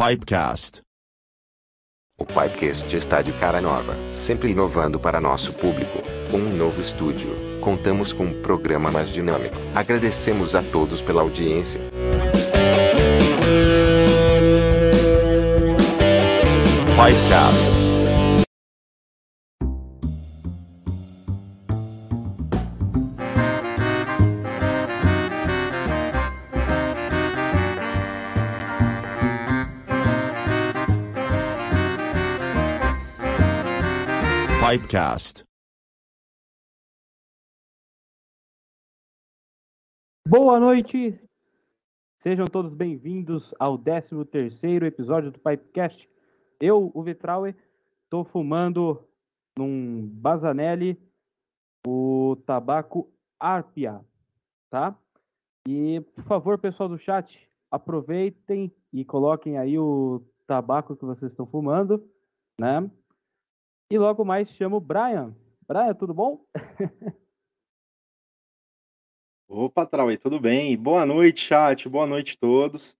Pipecast. O Pipecast está de cara nova, sempre inovando para nosso público. Com um novo estúdio, contamos com um programa mais dinâmico. Agradecemos a todos pela audiência. Pipecast. Pipecast. Boa noite! Sejam todos bem-vindos ao 13º episódio do Pipecast. Eu, o Vitraue, estou fumando num Bazanelli o tabaco Arpia, tá? E, por favor, pessoal do chat, aproveitem e coloquem aí o tabaco que vocês estão fumando, né? E logo mais chamo o Brian. Brian, tudo bom? Opa, Trauê, tudo bem? Boa noite, chat. Boa noite a todos.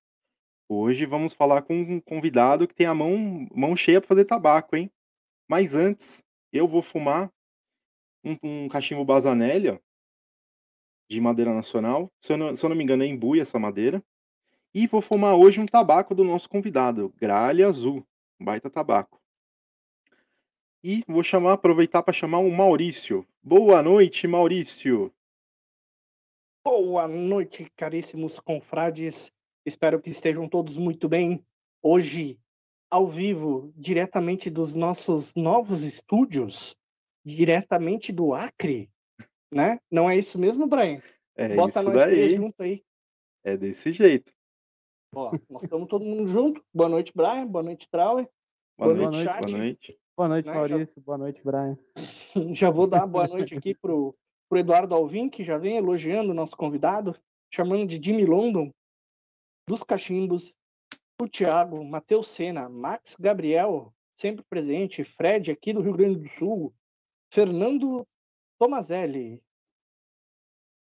Hoje vamos falar com um convidado que tem a mão, mão cheia para fazer tabaco, hein? Mas antes, eu vou fumar um, um cachimbo Bazanelli, ó, de madeira nacional. Se eu, não, se eu não me engano, é embuia essa madeira. E vou fumar hoje um tabaco do nosso convidado, Gralha Azul, um baita tabaco. E vou chamar, aproveitar para chamar o Maurício. Boa noite, Maurício. Boa noite, caríssimos confrades. Espero que estejam todos muito bem. Hoje, ao vivo, diretamente dos nossos novos estúdios, diretamente do Acre, né? Não é isso mesmo, Brian? É Bota isso nós três daí. junto aí. É desse jeito. Ó, nós estamos todo mundo junto. Boa noite, Brian. Boa noite, Trauer. Boa, Boa noite, noite, chat. boa noite. Boa noite, Né, já- Maurício. Boa noite, Brian. Já vou dar boa noite aqui pro, pro Eduardo Alvim, que já vem elogiando o nosso convidado, chamando de Jimmy London, dos Cachimbos, o Thiago, Matheus Sena, Max Gabriel, sempre presente, Fred, aqui do Rio Grande do Sul, Fernando Tomazelli,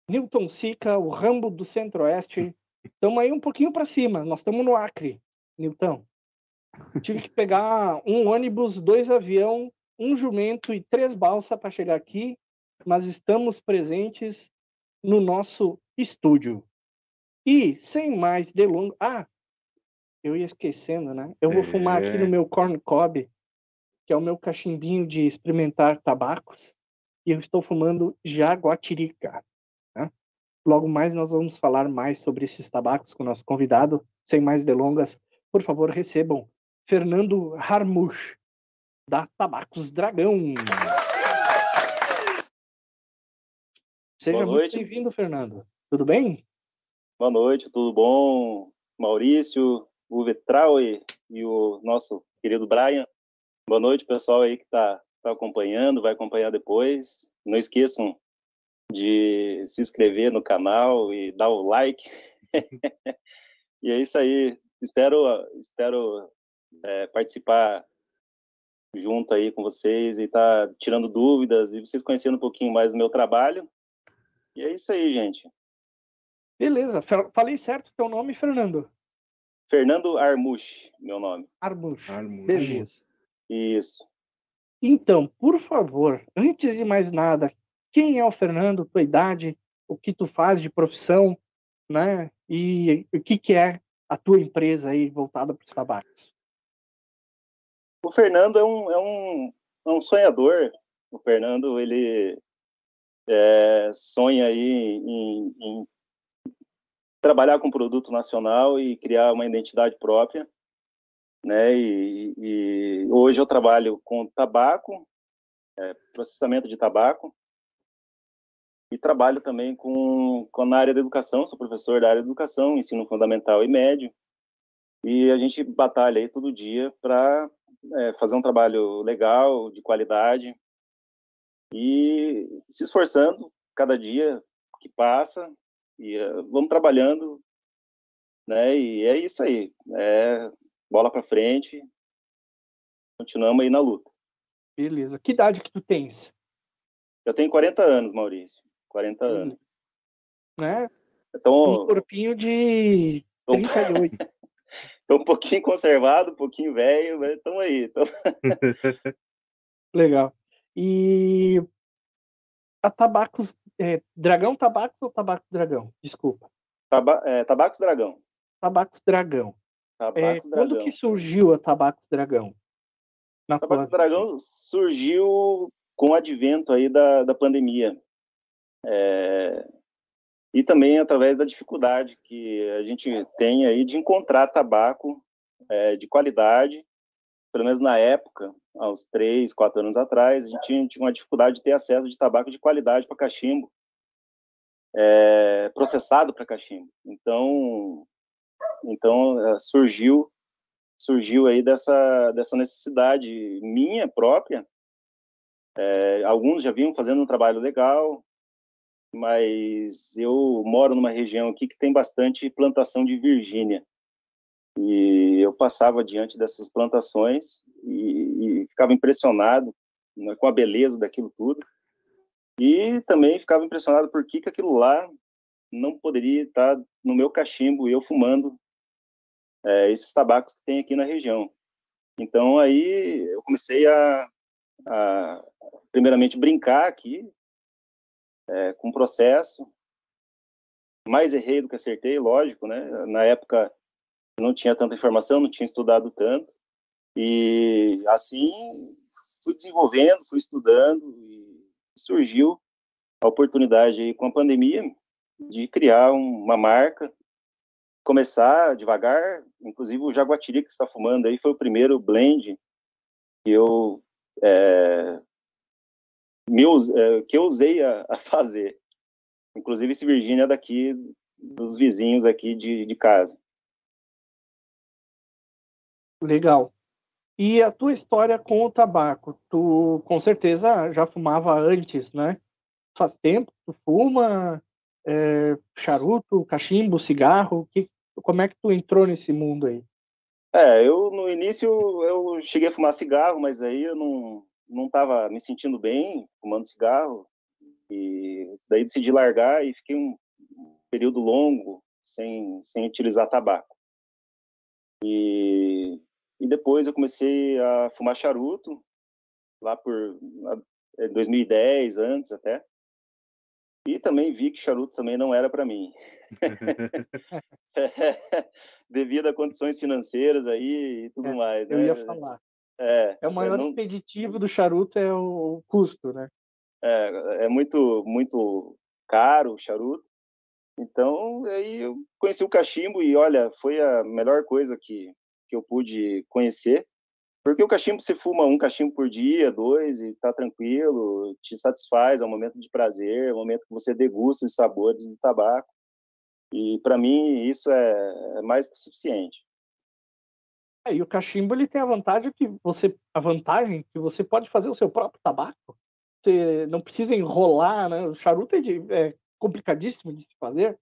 Newton Sica, o Rambo do Centro-Oeste. Estamos aí um pouquinho para cima, nós estamos no Acre, Newton. Tive que pegar um ônibus, dois avião, um jumento e três balsas para chegar aqui, mas estamos presentes no nosso estúdio. E, sem mais delongas. Ah, eu ia esquecendo, né? Eu vou fumar aqui É. no meu corn cob, que é o meu cachimbinho de experimentar tabacos, e eu estou fumando jaguatirica. Né? Logo mais nós vamos falar mais sobre esses tabacos com o nosso convidado. Sem mais delongas, por favor, recebam Fernando Harmush, da Tabacos Dragão. Seja Boa muito bem-vindo, Fernando. Tudo bem? Boa noite, tudo bom? Maurício, o Vetral e, e o nosso querido Brian. Boa noite, pessoal aí que está tá acompanhando, vai acompanhar depois. Não esqueçam de se inscrever no canal e dar o like. e é isso aí. Espero, espero é, participar junto aí com vocês e estar tirando dúvidas e vocês conhecendo um pouquinho mais do meu trabalho. E é isso aí, gente. Beleza. Fa- Falei certo o teu nome, Fernando? Fernando Armush, meu nome. Armush. Beleza. Isso. Então, por favor, antes de mais nada, quem é o Fernando, tua idade, o que tu faz de profissão, né? E o que que é a tua empresa aí voltada para os tabacos? O Fernando é um, é um, é um sonhador. O Fernando, ele é, sonha aí em, em trabalhar com produto nacional e criar uma identidade própria. Né? E, e hoje eu trabalho com tabaco, é, processamento de tabaco, e trabalho também com, com na área da educação, sou professor da área da educação, ensino fundamental e médio, e a gente batalha aí todo dia para é, fazer um trabalho legal, de qualidade, e se esforçando cada dia que passa, e eh, vamos trabalhando, né? E é isso aí, é bola para frente, continuamos aí na luta. Beleza. Que idade que tu tens? Eu tenho 40 anos, Maurício, 40 anos. Né? Um Então, corpinho de Opa. 38. Tô um pouquinho conservado, um pouquinho velho, mas estamos aí. Tamo... Legal. E a Tabacos, é, Dragão Tabacos ou Tabaco Dragão? Desculpa. Taba... É, Tabacos Dragão. Tabacos Dragão. Tabacos É, Dragão. quando que surgiu a Tabacos Dragão? Na Tabacos tua- Dragão surgiu com o advento aí da, da pandemia. É, E também através da dificuldade que a gente tem aí de encontrar tabaco é, de qualidade, pelo menos na época, há uns três, quatro anos atrás, a gente tinha, uma dificuldade de ter acesso de tabaco de qualidade para cachimbo, é, processado para cachimbo. Então, então é, surgiu surgiu aí dessa dessa necessidade minha própria. É, alguns já vinham fazendo um trabalho legal, mas eu moro numa região aqui que tem bastante plantação de Virgínia. E eu passava diante dessas plantações e, e ficava impressionado né, com a beleza daquilo tudo. E também ficava impressionado por que, que aquilo lá não poderia estar no meu cachimbo e eu fumando é, esses tabacos que tem aqui na região. Então aí eu comecei a, a primeiramente brincar aqui é, com processo. Mais errei do que acertei, lógico, né? Na época não tinha tanta informação, não tinha estudado tanto. E assim fui desenvolvendo, fui estudando e surgiu a oportunidade aí com a pandemia de criar um- uma marca, começar devagar, inclusive o Jaguatiri que está fumando aí foi o primeiro blend que eu é, me é, que eu usei a, a fazer. Inclusive esse Virgínia é daqui dos vizinhos aqui de, de casa. Legal. E a tua história com o tabaco? Tu com certeza já fumava antes, né? Faz tempo que tu fuma é, charuto, cachimbo, cigarro? Que, como é que tu entrou nesse mundo aí? É, eu no início eu cheguei a fumar cigarro, mas aí eu não não estava me sentindo bem fumando cigarro e daí decidi largar e fiquei um período longo sem sem utilizar tabaco. E e depois eu comecei a fumar charuto lá por eh, 2010, antes até. E também vi que charuto também não era para mim. Devido a condições financeiras aí e tudo É, mais. Eu né? ia falar. É, É o maior não- impeditivo do charuto é o custo, né? é, é muito, muito caro o charuto. Então, aí eu conheci o cachimbo e, olha, foi a melhor coisa que, que eu pude conhecer. Porque o cachimbo, você fuma um cachimbo por dia, dois, e tá tranquilo, te satisfaz, é um momento de prazer, é um momento que você degusta os sabores do tabaco. E, para mim, isso é, é mais que suficiente. É, e o cachimbo ele tem a vantagem que você a vantagem que você pode fazer o seu próprio tabaco. Você não precisa enrolar, né? O charuto é, de- é complicadíssimo de se fazer.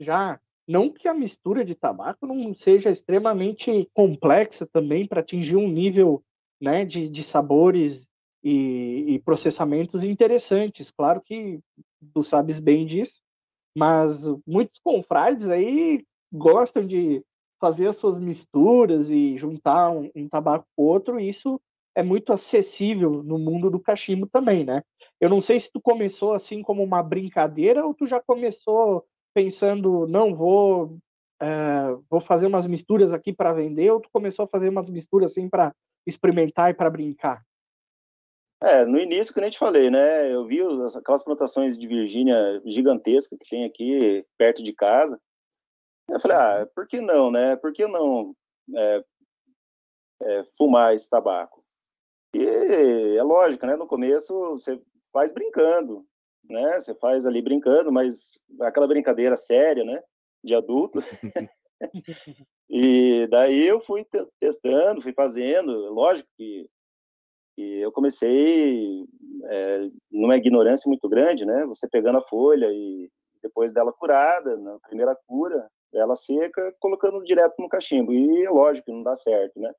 Já não que a mistura de tabaco não seja extremamente complexa também para atingir um nível, né, de, de sabores e, e processamentos interessantes. Claro que tu sabes bem disso, mas muitos confrades aí gostam de fazer as suas misturas e juntar um, um tabaco com outro, isso é muito acessível no mundo do cachimbo também, né? Eu não sei se tu começou assim como uma brincadeira ou tu já começou pensando, não vou eh, vou fazer umas misturas aqui para vender, ou tu começou a fazer umas misturas assim para experimentar e para brincar? É, no início, que nem te falei, né? Eu vi aquelas plantações de Virgínia gigantescas que tem aqui perto de casa. Eu falei, ah, por que não, né? Por que não é, é, fumar esse tabaco? E é lógico, né? No começo você faz brincando, né? Você faz ali brincando, mas aquela brincadeira séria, né? De adulto. e daí eu fui te- testando, fui fazendo. Lógico que, que eu comecei é, numa ignorância muito grande, né? Você pegando a folha e depois dela curada, na primeira cura, ela seca, colocando direto no cachimbo. E lógico não dá certo, né?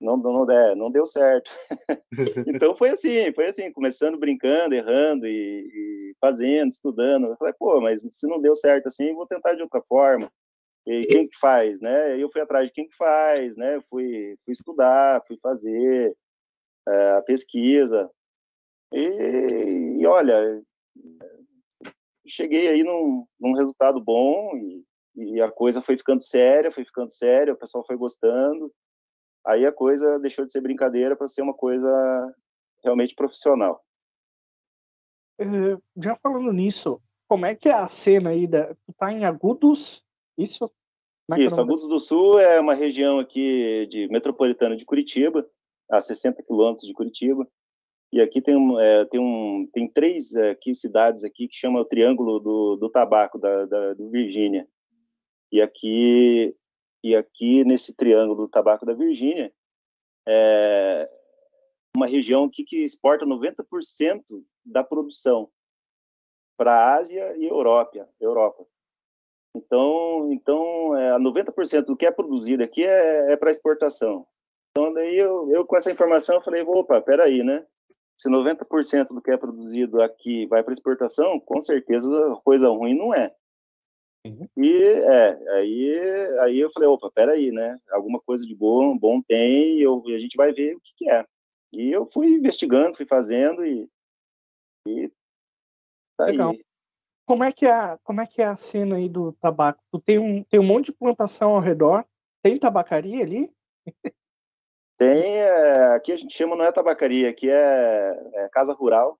Não, não, não, é, não deu certo. então foi assim, foi assim, começando brincando, errando e, e fazendo, estudando. Eu falei, pô, mas se não deu certo assim, eu vou tentar de outra forma. E quem que faz, né? Eu fui atrás de quem que faz, né? Fui, fui estudar, fui fazer é, a pesquisa. E, e, olha, cheguei aí num, num resultado bom e, e, a coisa foi ficando séria, foi ficando séria, o pessoal foi gostando. Aí a coisa deixou de ser brincadeira para ser uma coisa realmente profissional. Uh, já falando nisso, como é que é a cena aí da. Tu tá em Agudos? Isso? É isso, Agudos do Sul é uma região aqui de metropolitana de Curitiba, a 60 quilômetros de Curitiba. E aqui tem, um, é, tem, um, tem três é, aqui, cidades aqui que chama o Triângulo do, do Tabaco, da, da, do Virgínia. E aqui, e aqui, nesse Triângulo do Tabaco da Virgínia, é uma região aqui que exporta 90% da produção para a Ásia e Europa. Europa. Então, então é, 90% do que é produzido aqui é, é para exportação. Então, daí eu, eu, com essa informação, eu falei, opa, peraí, né? Se 90% do que é produzido aqui vai para exportação, com certeza coisa ruim não é. Uhum. E é, aí, aí eu falei, opa, peraí, né? Alguma coisa de bom, bom tem, e eu, a gente vai ver o que, que é. E eu fui investigando, fui fazendo e, e tá Legal. Aí. Como é que é, como é que é a cena aí do tabaco? Tu tem um, tem um monte de plantação ao redor, tem tabacaria ali? Tem, é, aqui a gente chama, não é tabacaria, aqui é, é casa rural.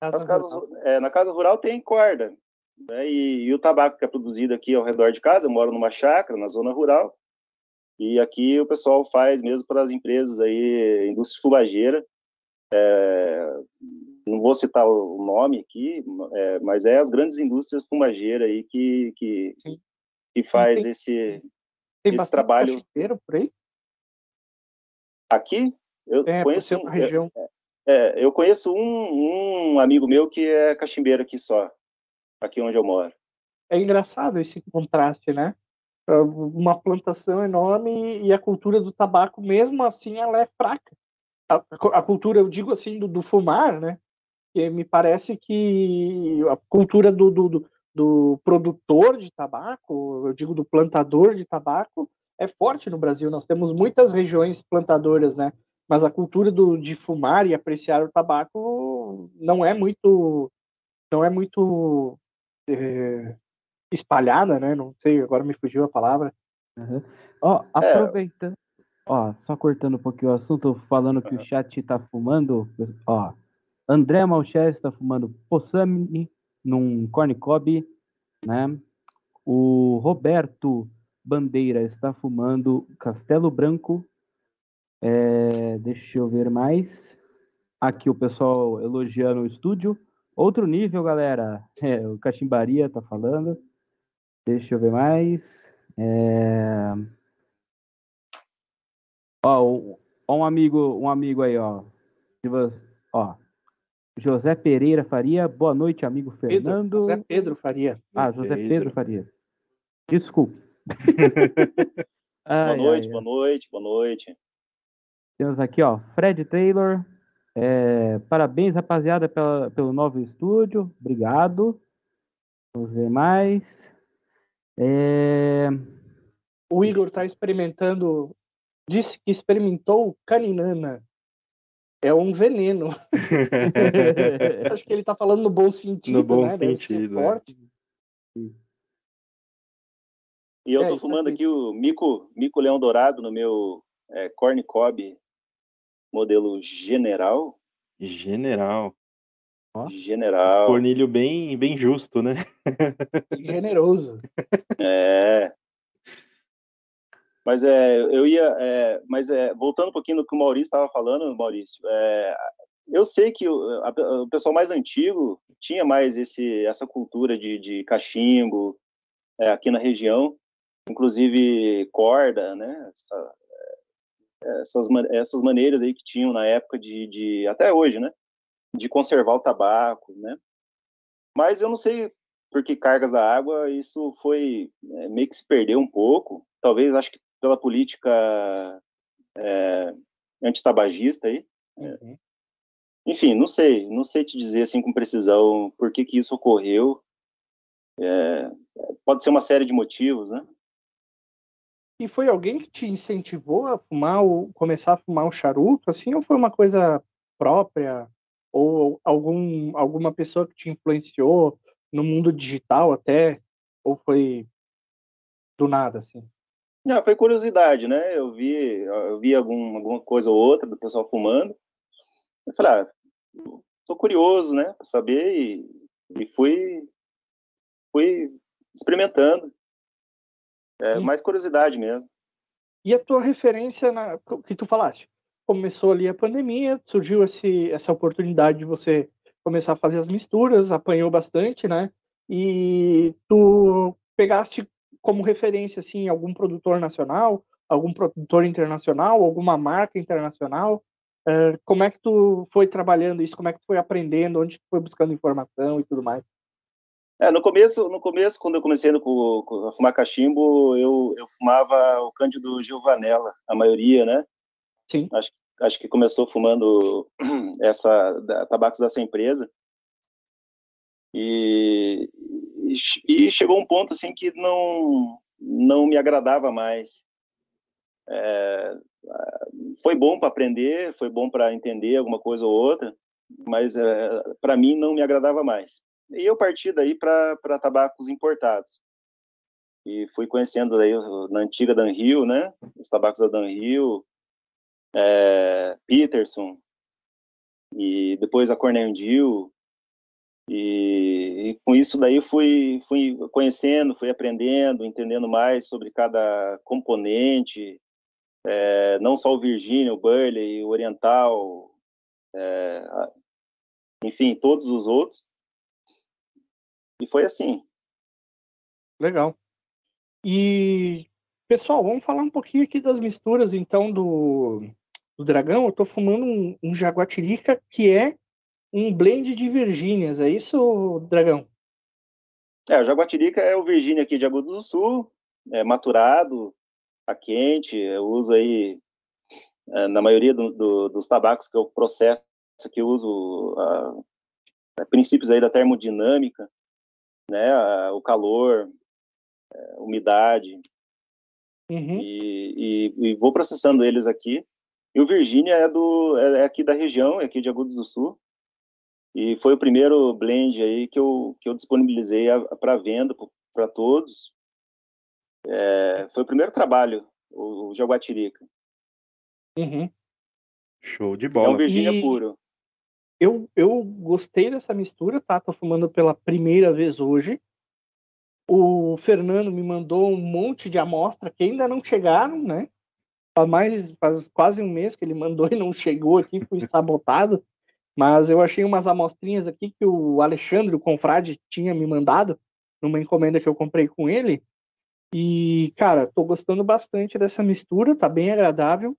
Casa casas, rural. É, na casa rural tem corda, né, e, e, o tabaco que é produzido aqui ao redor de casa, eu moro numa chácara, na zona rural, e aqui o pessoal faz mesmo para as empresas aí, indústria fumageira, é, não vou citar o nome aqui, é, mas é as grandes indústrias fumageiras aí que, que, que faz tem, esse, tem esse trabalho. por aí? Aqui, eu é, conheço uma região. É, eu conheço um, um amigo meu que é cachimbeiro aqui só, aqui onde eu moro. É engraçado esse contraste, né? Uma plantação enorme e a cultura do tabaco, mesmo assim, ela é fraca. A, cultura, eu digo assim, do, do, fumar, né? Que me parece que a cultura do, do, do produtor de tabaco, eu digo do plantador de tabaco, é forte no Brasil. Nós temos muitas regiões plantadoras, né? Mas a cultura do, de fumar e apreciar o tabaco não é muito, não é muito é, espalhada, né? Não sei, agora me fugiu a palavra. Uhum. Ó, é. aproveitando, é. ó, só cortando um pouquinho o assunto, falando que uhum. o chat tá fumando, ó, André Malchester está fumando Possami num corn cob, né? O Roberto Bandeira está fumando Castelo Branco. É, deixa eu ver mais. Aqui o pessoal elogiando o estúdio. Outro nível, galera. É, o Cachimbaria tá falando. Deixa eu ver mais. É... Ó, um amigo, um amigo aí, ó. Ó, José Pereira Faria. Boa noite, amigo Fernando. Pedro, José Pedro Faria. Ah, José Pedro, Pedro Faria. Desculpe. ai, boa noite, ai, boa noite, boa noite. Temos aqui, ó, Fred Taylor. É, parabéns, rapaziada, pela, pelo novo estúdio. Obrigado. Vamos ver mais. É... O Igor está experimentando. Disse que experimentou caninana. É um veneno. Acho que ele está falando no bom sentido. No bom né? sentido. É. E eu estou é, fumando aqui o Mico, Mico Leão Dourado no meu é, Corn Cob modelo General. General. General. Cornilho bem, bem justo, né? Generoso. É. Mas é, eu ia, é, mas é, voltando um pouquinho no que o Maurício estava falando, Maurício, é, eu sei que o, a, o, pessoal mais antigo tinha mais esse, essa cultura de, de cachimbo é, aqui na região, inclusive corda, né? Essa, essas, essas maneiras aí que tinham na época de, de, até hoje, né? De conservar o tabaco, né? Mas eu não sei por que cargas da água isso foi é, meio que se perdeu um pouco. Talvez acho que pela política é, antitabagista aí. Uhum. Enfim, não sei, não sei te dizer assim com precisão por que que isso ocorreu. É, pode ser uma série de motivos, né? E foi alguém que te incentivou a fumar começar a fumar o charuto, assim, ou foi uma coisa própria? Ou algum, alguma pessoa que te influenciou no mundo digital até? Ou foi do nada, assim? Não, foi curiosidade, né? Eu vi, eu vi algum, alguma coisa ou outra do pessoal fumando. Eu falei, ah, tô curioso, né? Pra saber e, e fui, fui experimentando. É, mais curiosidade mesmo. E a tua referência na que tu falaste? Começou ali a pandemia, surgiu esse, essa oportunidade de você começar a fazer as misturas, apanhou bastante, né? E tu pegaste como referência assim algum produtor nacional, algum produtor internacional, alguma marca internacional? Uh, como é que tu foi trabalhando isso? Como é que tu foi aprendendo? Onde tu foi buscando informação e tudo mais? É, no começo, no começo, quando eu comecei no, a fumar cachimbo, eu, eu fumava o Cândido Gilvanella, a maioria, né? Sim. Acho, acho que começou fumando essa da, tabacos dessa empresa. E, e, e, chegou um ponto assim que não não me agradava mais. É, foi bom para aprender, foi bom para entender alguma coisa ou outra, mas é, para mim não me agradava mais. E eu parti daí para tabacos importados. E fui conhecendo daí na antiga Dan Hill, né? Os tabacos da Dan Hill, é, Peterson, e depois a Cornell Dill. E, e, com isso daí fui, fui conhecendo, fui aprendendo, entendendo mais sobre cada componente, é, não só o Virginia, o Burley, o Oriental, é, enfim, todos os outros. E foi assim. Legal. E, pessoal, vamos falar um pouquinho aqui das misturas, então, do, do dragão. Eu tô fumando um, um jaguatirica que é um blend de Virgínias. É isso, dragão? É, o jaguatirica é o Virgínia aqui de Agudo do Sul, é maturado, a quente. Eu uso aí, é, na maioria do, do, dos tabacos que eu processo, que eu uso princípios aí da termodinâmica né, o calor, é, umidade, uhum. e, e, e, vou processando eles aqui. E o Virgínia é do é, é aqui da região, é aqui de Agudos do Sul, e foi o primeiro blend aí que eu que eu disponibilizei para venda para todos. É, foi o primeiro trabalho, o, o Jaguatirica. Uhum. Show de bola. É um Virgínia e... puro. Eu, eu gostei dessa mistura, tá? Tô fumando pela primeira vez hoje. O Fernando me mandou um monte de amostra que ainda não chegaram, né? Faz, mais, faz quase um mês que ele mandou e não chegou aqui, fui sabotado. Mas eu achei umas amostrinhas aqui que o Alexandre, o confrade, tinha me mandado numa encomenda que eu comprei com ele. E, cara, tô gostando bastante dessa mistura, tá bem agradável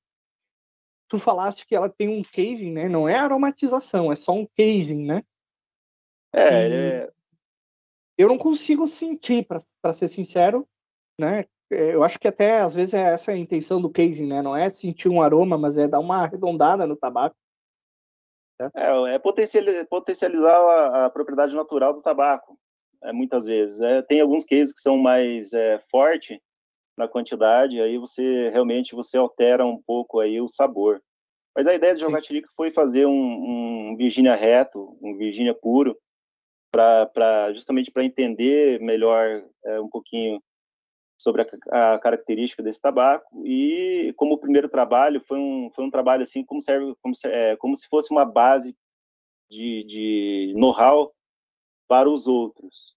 tu falaste que ela tem um casing, né? Não é aromatização, é só um casing, né? É, é... eu não consigo sentir, para ser sincero, né? É, eu acho que até às vezes é essa a intenção do casing, né? Não é sentir um aroma, mas é dar uma arredondada no tabaco. Né? É, é potencializar a, a, propriedade natural do tabaco, é, muitas vezes. É, tem alguns cases que são mais é, fortes, na quantidade, aí você realmente você altera um pouco aí o sabor. Mas a ideia de jogar tirica foi fazer um, um Virginia reto, um Virginia puro, para justamente para entender melhor é, um pouquinho sobre a, a, característica desse tabaco. E como o primeiro trabalho foi um foi um trabalho assim como serve como se, é, como se fosse uma base de, de know-how para os outros.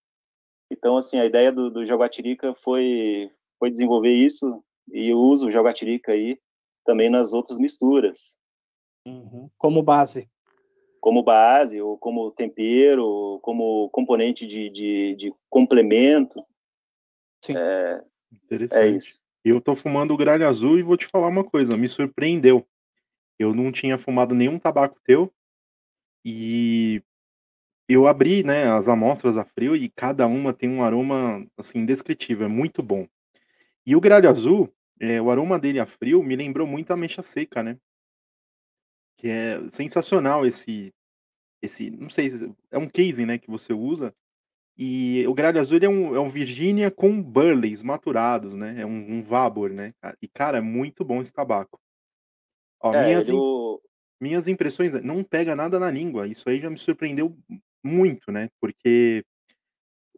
Então assim a ideia do, do Jaguatirica foi foi desenvolver isso e eu uso o jogatirica aí também nas outras misturas. Uhum. Como base. Como base, ou como tempero, ou como componente de, de, de complemento. Sim. É, Interessante. É isso. Eu tô fumando o gralho azul e vou te falar uma coisa, me surpreendeu. Eu não tinha fumado nenhum tabaco teu e eu abri, né, as amostras a frio e cada uma tem um aroma assim indescritível, é muito bom. E o gralho azul, eh, o aroma dele a frio me lembrou muito a ameixa seca, né. Que é sensacional esse esse não sei, é um casing, né, que você usa, E o gralha azul ele é um, é um Virgínia com Burleys maturados, né? É um, um Vabor, né? E, cara, é muito bom esse tabaco. Ó, É, minhas, im- o- minhas impressões, não pega nada na língua. Isso aí já me surpreendeu muito, né? Porque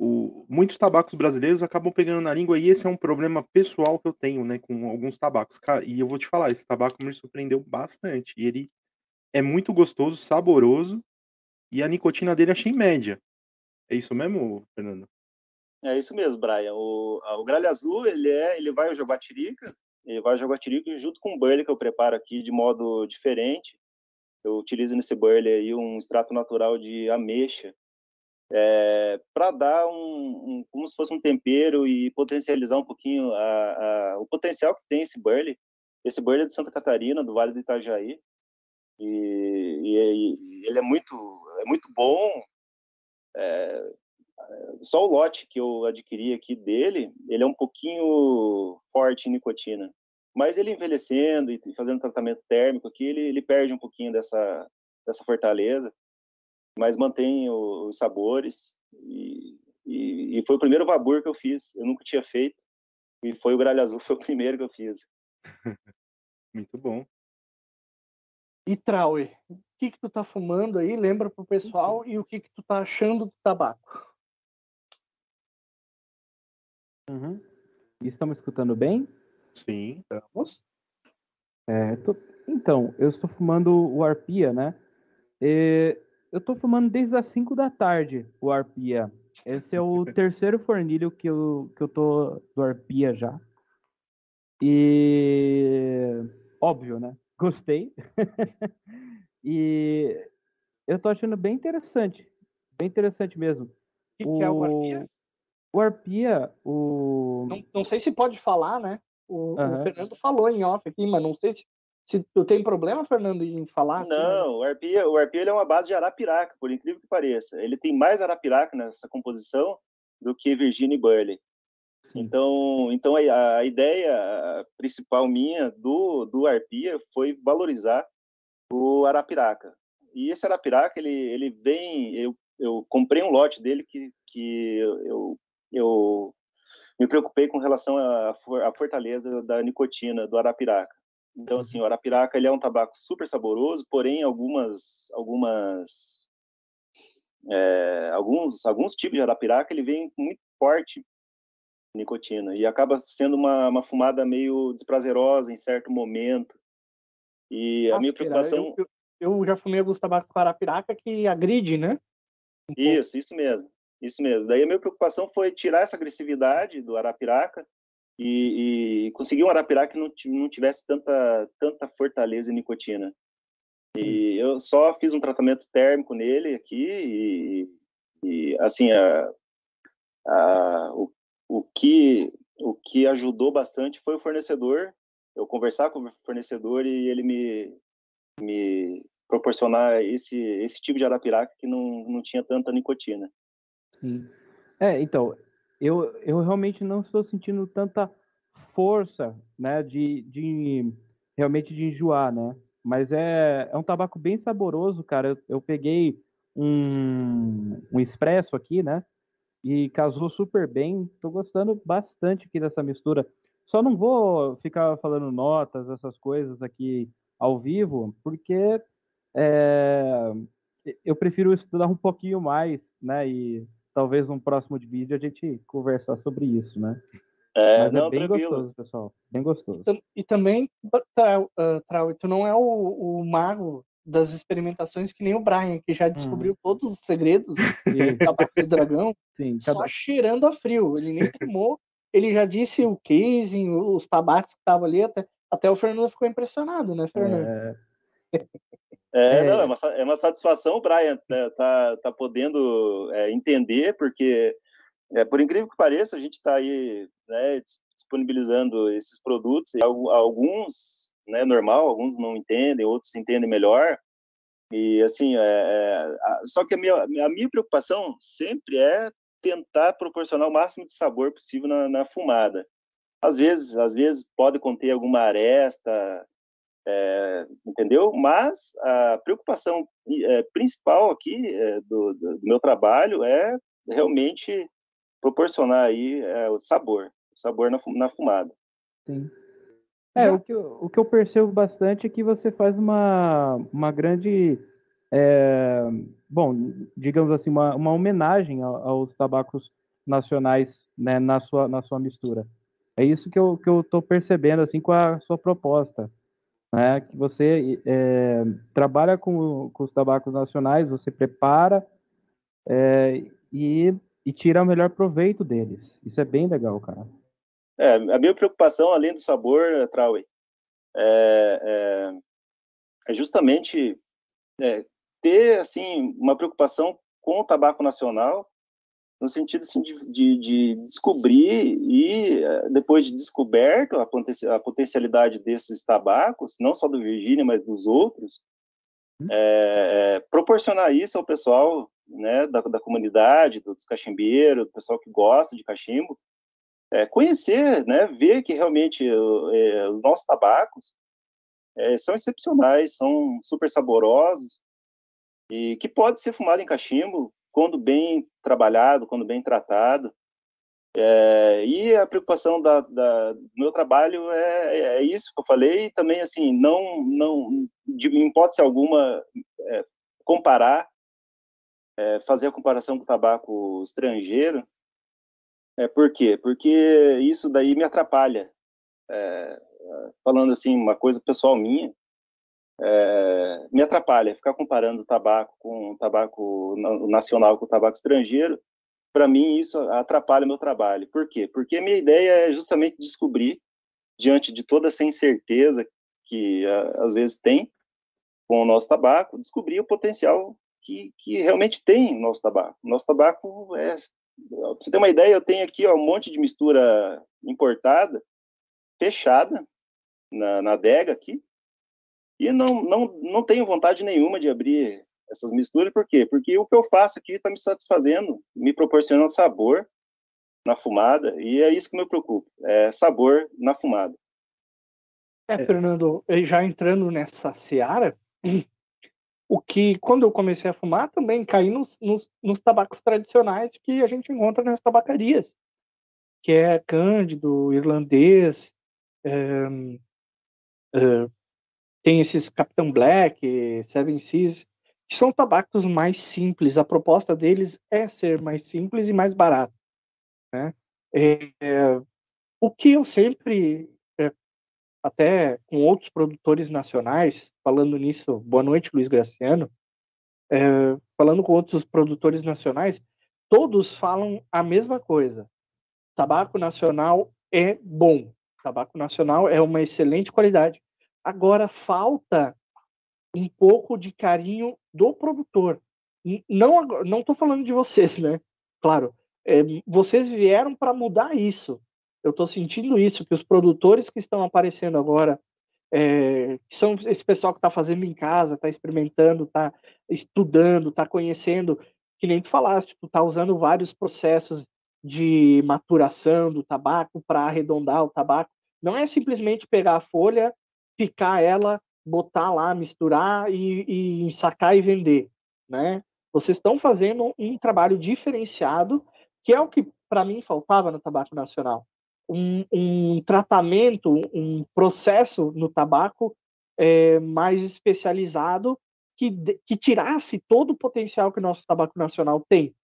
o- muitos tabacos brasileiros acabam pegando na língua e esse é um problema pessoal que eu tenho, né? Com alguns tabacos. E eu vou te falar, esse tabaco me surpreendeu bastante. E ele é muito gostoso, saboroso e a nicotina dele achei média. É isso mesmo, Fernando? É isso mesmo, Brian. O, o gralha azul, ele é, ele vai ao jaguatirica, ele vai ao jaguatirica junto com o burley que eu preparo aqui de modo diferente. Eu utilizo nesse burley aí um extrato natural de ameixa, para dar um, um- como se fosse um tempero e potencializar um pouquinho a, a- o potencial que tem esse burley. Esse burley é de Santa Catarina, do Vale do Itajaí, e, e- e ele é muito, é muito bom. É, só o lote que eu adquiri aqui dele, ele é um pouquinho forte em nicotina. Mas ele envelhecendo e fazendo tratamento térmico aqui, ele, ele perde um pouquinho dessa, dessa fortaleza, mas mantém o- os sabores. E, e, e foi o primeiro vabur que eu fiz, eu nunca tinha feito. E foi o gralha azul, foi o primeiro que eu fiz. Muito bom. E Trauer, o que que tu tá fumando aí? Lembra pro pessoal e o que que tu tá achando do tabaco? Uhum. Estamos escutando bem? Sim. Vamos? É, tô- Então, eu estou fumando o Arpia, né? E eu estou fumando desde as 5 da tarde o Arpia. Esse é o terceiro fornilho que eu, que eu tô do Arpia já. E óbvio, né? Gostei. e eu tô achando bem interessante. Bem interessante mesmo. O que, que é o arpia? O Arpia, o. Não, não sei se pode falar, né? O, o Aham. Fernando falou em off aqui, mas não sei se, se tu tem problema, Fernando, em falar. assim, né? Não, o arpia, o arpia é uma base de arapiraca, por incrível que pareça. Ele tem mais arapiraca nessa composição do que Virginia e Burley. Então, então a, a ideia principal minha do, do Arpia foi valorizar o Arapiraca. E esse Arapiraca, ele, ele vem... Eu, eu comprei um lote dele que, que eu, eu me preocupei com relação à, for- à fortaleza da nicotina do Arapiraca. Então, assim, o Arapiraca ele é um tabaco super saboroso, porém algumas algumas é, alguns alguns tipos de Arapiraca ele vem muito forte nicotina e acaba sendo uma, uma fumada meio desprazerosa em certo momento. E a minha preocupação Eu, eu, eu já fumei alguns tabacos com arapiraca que agride, né? Um pouco. Isso, isso mesmo. Isso mesmo. Daí a minha preocupação foi tirar essa agressividade do arapiraca e, e conseguir um arapiraca que não, não tivesse tanta, tanta fortaleza e nicotina. E eu só fiz um tratamento térmico nele aqui e, e, assim, a, a, o, o, que, o que ajudou bastante foi o fornecedor. Eu conversar com o fornecedor e ele me, me proporcionar esse, esse tipo de arapiraca que não, não tinha tanta nicotina. Sim. É, então, eu, eu realmente não estou sentindo tanta força, né, de, de realmente de enjoar, né? Mas é, é um tabaco bem saboroso, cara. Eu, eu peguei um, um expresso aqui, né? E casou super bem. Tô gostando bastante aqui dessa mistura. Só não vou ficar falando notas, essas coisas aqui ao vivo, porque é, eu prefiro estudar um pouquinho mais, né? E talvez num próximo vídeo a gente conversar sobre isso, né? É, Mas não, é bem tranquilo. gostoso, pessoal. Bem gostoso. Tam- E também, Trau, ah, Trau, tu não é o, o mago das experimentações que nem o Brian, que já descobriu todos os segredos E, do tabaco do dragão sim, só cada, cheirando a frio. Ele nem tomou, ele já disse o casing, os tabacos que estavam ali, até, até o Fernando ficou impressionado, né, Fernando? é, É, É. não, é uma, é uma satisfação, Brian, tá, tá, tá podendo é, entender, porque, é, por incrível que pareça, a gente está aí né, dis- disponibilizando esses produtos, e al- alguns, né, normal, alguns não entendem, outros entendem melhor, e assim, é, é, só que a minha, a minha preocupação sempre é tentar proporcionar o máximo de sabor possível na, na fumada. Às vezes, às vezes pode conter alguma aresta, é, entendeu? Mas a preocupação é, principal aqui é, do, do- meu trabalho é realmente proporcionar aí é, o sabor, o sabor na, na fumada. Sim. É, o que, eu, o que eu percebo bastante é que você faz uma, uma grande, é, bom, digamos assim, uma, uma homenagem ao- aos tabacos nacionais, né, na sua, na sua mistura. É isso que eu, que eu percebendo, assim, com a sua proposta, né, que você é, trabalha com, com os tabacos nacionais, você prepara é, e, e tira o melhor proveito deles. Isso é bem legal, cara. É, a minha preocupação, além do sabor, Traui, é, é, é justamente é, ter assim uma preocupação com o tabaco nacional, no sentido assim, de, de, de descobrir e é, depois de descoberto a, a potencialidade desses tabacos, não só do Virgínia, mas dos outros, é, é, proporcionar isso ao pessoal né, da, da comunidade, dos cachimbeiros, do pessoal que gosta de cachimbo, é, conhecer, né, ver que realmente os nossos tabacos são excepcionais, são super saborosos e que pode ser fumado em cachimbo quando bem trabalhado, quando bem tratado. É, e a preocupação da, da, do meu trabalho é, é isso que eu falei, também assim não não de hipótese alguma é, comparar, é, fazer a comparação com o tabaco estrangeiro, é, por quê? Porque isso daí me atrapalha. Falando assim, uma coisa pessoal minha, é, me atrapalha ficar comparando o tabaco com tabaco na- nacional com o tabaco estrangeiro. Para mim, isso atrapalha meu trabalho. Por quê? Porque a minha ideia é justamente descobrir, diante de toda essa incerteza que às vezes tem com o nosso tabaco, descobrir o potencial que, que realmente tem o nosso tabaco. O nosso tabaco é Pra você ter uma ideia, eu tenho aqui ó, um monte de mistura importada, fechada, na, na adega aqui, e não, não, não tenho vontade nenhuma de abrir essas misturas, por quê? Porque o que eu faço aqui está me satisfazendo, me proporcionando sabor na fumada, e é isso que me preocupa, é sabor na fumada. É, Fernando, eh, já entrando nessa seara, o que, quando eu comecei a fumar, também caí nos, nos, nos tabacos tradicionais que a gente encontra nas tabacarias, que é cândido, irlandês, é, é, tem esses Capitão Black, Seven Seas, que são tabacos mais simples. A proposta deles é ser mais simples e mais barato. Né? É, é, o que eu sempre até com outros produtores nacionais, falando nisso, boa noite, Luiz Graciano, é, falando com outros produtores nacionais, todos falam a mesma coisa. Tabaco nacional é bom, tabaco nacional é uma excelente qualidade. Agora falta um pouco de carinho do produtor. Não, não estou falando de vocês, né? Claro, é, vocês vieram para mudar isso eu estou sentindo isso, que os produtores que estão aparecendo agora, é, que são esse pessoal que está fazendo em casa, está experimentando, está estudando, está conhecendo, que nem tu falaste, tu está usando vários processos de maturação do tabaco para arredondar o tabaco. Não é simplesmente pegar a folha, picar ela, botar lá, misturar e, e sacar e vender, né? Vocês estão fazendo um trabalho diferenciado, que é o que para mim faltava no tabaco nacional um, um, tratamento, um processo no tabaco é, mais especializado que, que tirasse todo o potencial que o nosso tabaco nacional tem,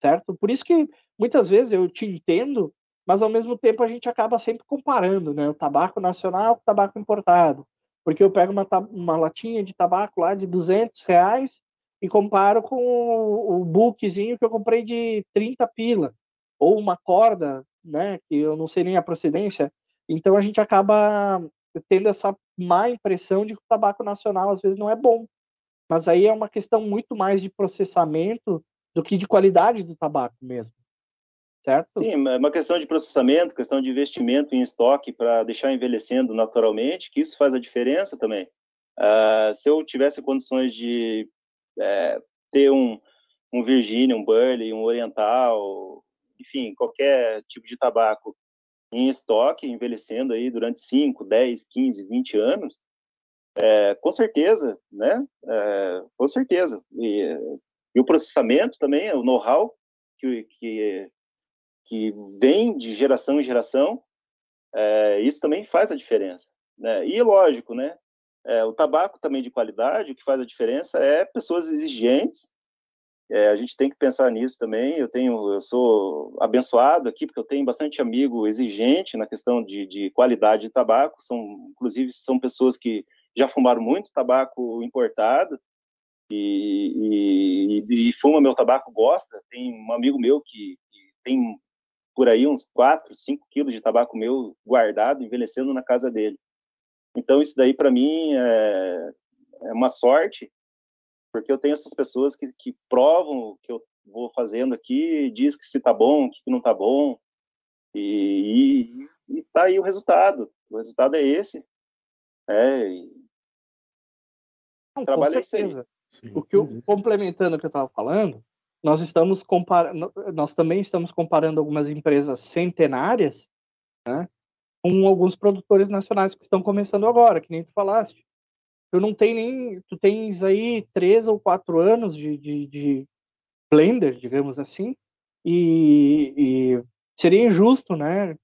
certo? Por isso que muitas vezes eu te entendo, mas ao mesmo tempo a gente acaba sempre comparando, né? O tabaco nacional com o tabaco importado, porque eu pego uma, uma latinha de tabaco lá de 200 reais e comparo com o, o bookzinho que eu comprei de 30 pila, ou uma corda né, que eu não sei nem a procedência, então a gente acaba tendo essa má impressão de que o tabaco nacional às vezes não é bom. Mas aí é uma questão muito mais de processamento do que de qualidade do tabaco mesmo. Certo? Sim, é uma questão de processamento, questão de investimento em estoque para deixar envelhecendo naturalmente, que isso faz a diferença também. Uh, se eu tivesse condições de é, ter um, um Virginia, um Burley, um Oriental, enfim, qualquer tipo de tabaco em estoque, envelhecendo aí durante 5, 10, 15, 20 anos, é, com certeza, né? É, com certeza. E, e, o processamento também, o know-how que, que, que vem de geração em geração, é, isso também faz a diferença. Né? E lógico, né? É, o tabaco também de qualidade, o que faz a diferença é pessoas exigentes. É, a gente tem que pensar nisso também. Eu tenho, eu sou abençoado aqui porque eu tenho bastante amigo exigente na questão de, de qualidade de tabaco. São, inclusive, são pessoas que já fumaram muito tabaco importado e, e, e fuma meu tabaco, gosta. Tem um amigo meu que, que tem por aí uns 4, 5 quilos de tabaco meu guardado, envelhecendo na casa dele. Então, isso daí, para mim, é, é, uma sorte, porque eu tenho essas pessoas que, que provam o que eu vou fazendo aqui, diz que se tá bom, que não tá bom, e, e, e tá aí o resultado. O resultado é esse. É, não, com é certeza. O que eu, complementando o que eu estava falando, nós estamos comparando, nós também estamos comparando algumas empresas centenárias, né, com alguns produtores nacionais que estão começando agora, que nem tu falaste. Tu não tem nem, tu tens aí três ou quatro anos de, de, de blender, digamos assim, e, e, seria injusto, né,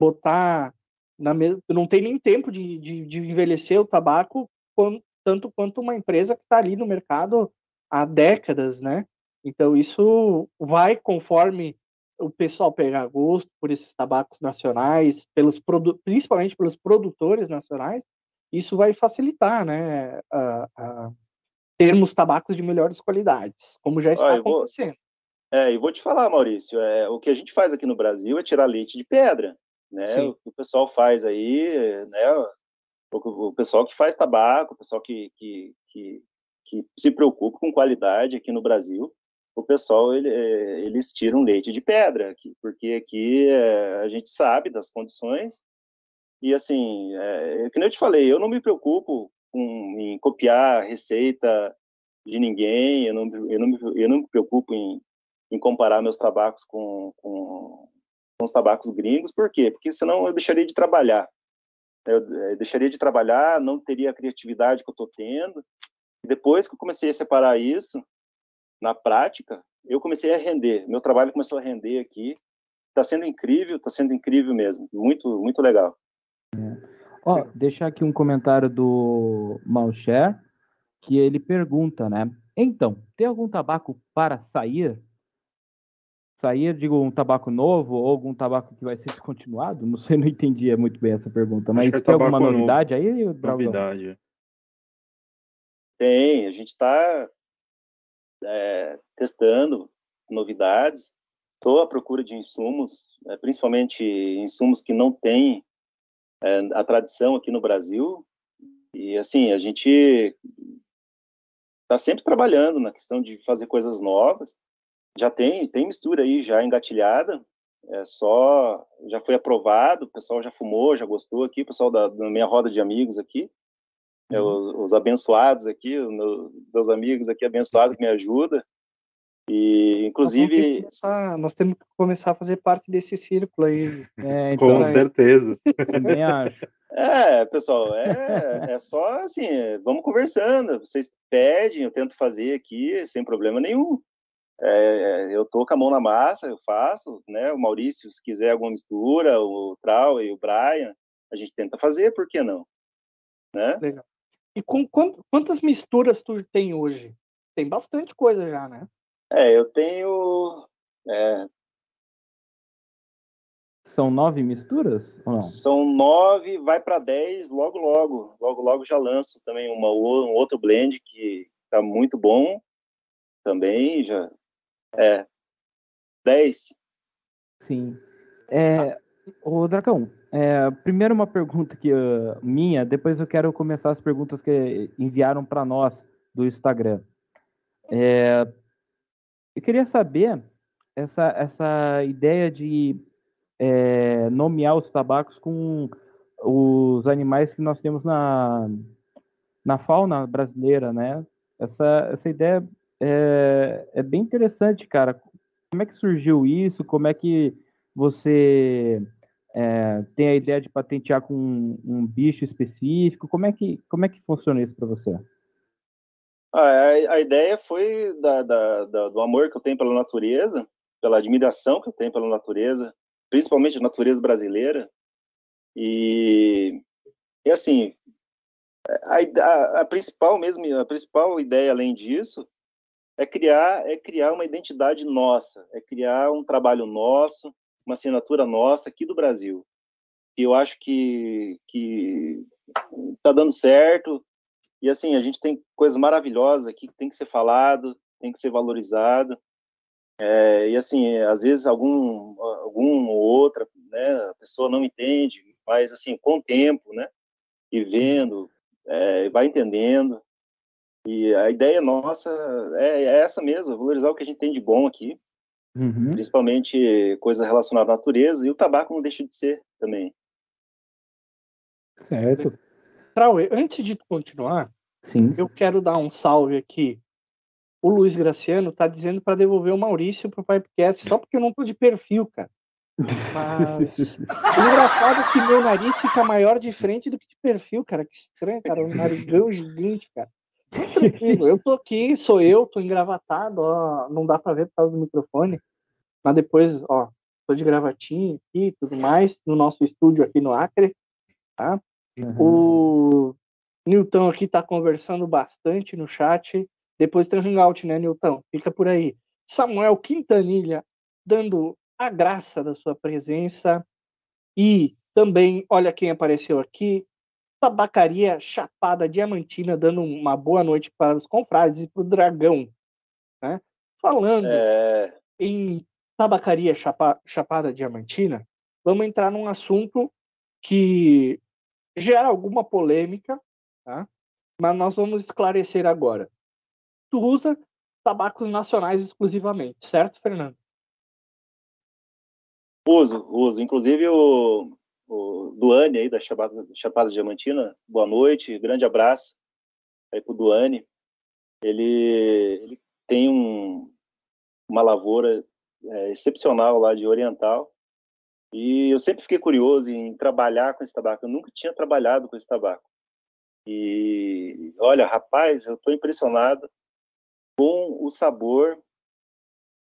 botar na mesa, não tem nem tempo de, de, de envelhecer o tabaco quando, tanto quanto uma empresa que está ali no mercado há décadas, né? Então isso vai conforme o pessoal pegar gosto por esses tabacos nacionais, pelos principalmente pelos produtores nacionais, isso vai facilitar, né, a, a termos tabacos de melhores qualidades, como já está acontecendo. Vou, é, e vou te falar, Maurício, é, o que a gente faz aqui no Brasil é tirar leite de pedra, né? Sim. O que o pessoal faz aí, né? O, o pessoal que faz tabaco, o pessoal que, que, que, que se preocupa com qualidade aqui no Brasil, o pessoal ele, é, eles tiram leite de pedra aqui, porque aqui é, a gente sabe das condições e assim, é, como eu te falei, eu não me preocupo com, em copiar receita de ninguém, eu não, eu não, me, eu não me preocupo em, em comparar meus tabacos com, com, com os tabacos gringos, por quê? Porque senão eu deixaria de trabalhar. Eu, eu deixaria de trabalhar, não teria a criatividade que eu estou tendo. Depois que eu comecei a separar isso, na prática, eu comecei a render. Meu trabalho começou a render aqui. Está sendo incrível, está sendo incrível mesmo. Muito, muito legal. É. Ó, deixar aqui um comentário do Malcher, que ele pergunta, né? Então, tem algum tabaco para sair? Sair, digo, um tabaco novo ou algum tabaco que vai ser descontinuado? Não sei, não entendi muito bem essa pergunta, mas é tem alguma novidade novo. aí, Braulio? Novidade. Tem, a gente está é, testando novidades. Estou à procura de insumos, é, principalmente insumos que não têm é, a tradição aqui no Brasil. E assim, a gente está sempre trabalhando na questão de fazer coisas novas. Já tem, tem mistura aí já engatilhada, é só já foi aprovado, o pessoal já fumou, já gostou aqui, o pessoal da, da minha roda de amigos aqui, é, os, os, abençoados aqui, os meus amigos aqui abençoados que me ajudam. E, inclusive. Nós, começar, nós temos que começar a fazer parte desse círculo aí. É, então, Com é, certeza. Também acho. É, pessoal, é, é só assim, vamos conversando. Vocês pedem, eu tento fazer aqui sem problema nenhum. É, eu tô com a mão na massa, eu faço, né? O Maurício, se quiser alguma mistura, o Trau e o Brian, a gente tenta fazer, por que não? Né? Legal. E com quantas misturas tu tem hoje? Tem bastante coisa já, né? É, eu tenho. É... São nove misturas? Ou não? São nove, vai para dez logo, logo. Logo, logo já lanço também uma, um outro blend que tá muito bom também. Já. É. Dez. Sim. É, o Dracão, é, primeiro uma pergunta que uh, minha, depois eu quero começar as perguntas que enviaram para nós do Instagram. É, eu queria saber essa, essa ideia de é, nomear os tabacos com os animais que nós temos na, na fauna brasileira, né? Essa, essa ideia é, é bem interessante, cara. Como é que surgiu isso? Como é que você é, tem a ideia de patentear com um, um, bicho específico? Como é que, como é que funciona isso para você? Ah, a, a, ideia foi da, da, da, do amor que eu tenho pela natureza. pela admiração que eu tenho pela natureza, principalmente a natureza brasileira. E, e assim, a, a, a, principal mesmo, a principal ideia além disso é criar é criar uma identidade nossa, é criar um trabalho nosso, uma assinatura nossa aqui do Brasil. E eu acho que que está dando certo. E assim, a gente tem coisas maravilhosas aqui que tem que ser falado, tem que ser valorizado. É, e assim, às vezes algum algum ou outra, né, a pessoa não entende, mas assim, com o tempo, né, e vendo, é, vai entendendo. E a ideia nossa é, é, essa mesmo, valorizar o que a gente tem de bom aqui, uhum. principalmente coisas relacionadas à natureza, e o tabaco não deixa de ser também. Certo. Trauer, antes de continuar, Sim. eu quero dar um salve aqui. O Luiz Graciano tá dizendo para devolver o Maurício pro Pipecast só porque eu não tô de perfil, cara. Mas o engraçado é que meu nariz fica maior de frente do que de perfil, cara. Que estranho, cara. Um narigão gigante, cara. Tranquilo, eu tô aqui, sou eu, tô engravatado, ó. Não dá pra ver por causa do microfone. Mas depois, ó, tô de gravatinha aqui e tudo mais, no nosso estúdio aqui no Acre. Tá? Uhum. O Newton aqui tá conversando bastante no chat. Depois tem Hangout, né, Newton? Fica por aí. Samuel Quintanilha dando a graça da sua presença. E também, olha quem apareceu aqui, Tabacaria Chapada Diamantina, dando uma boa noite para os confrades e para o Dragão. Né? Falando é... em Tabacaria Chapa, Chapada Diamantina, vamos entrar num assunto que gera alguma polêmica, tá? mas nós vamos esclarecer agora. Tu usa tabacos nacionais exclusivamente, certo, Fernando? Uso, uso. Inclusive o, o Duane aí da Chapada, Chapada Diamantina, boa noite, grande abraço aí pro Duane. Ele, ele tem um, uma lavoura é, excepcional lá de Oriental e eu sempre fiquei curioso em trabalhar com esse tabaco. Eu nunca tinha trabalhado com esse tabaco. E olha, rapaz, eu estou impressionado com o sabor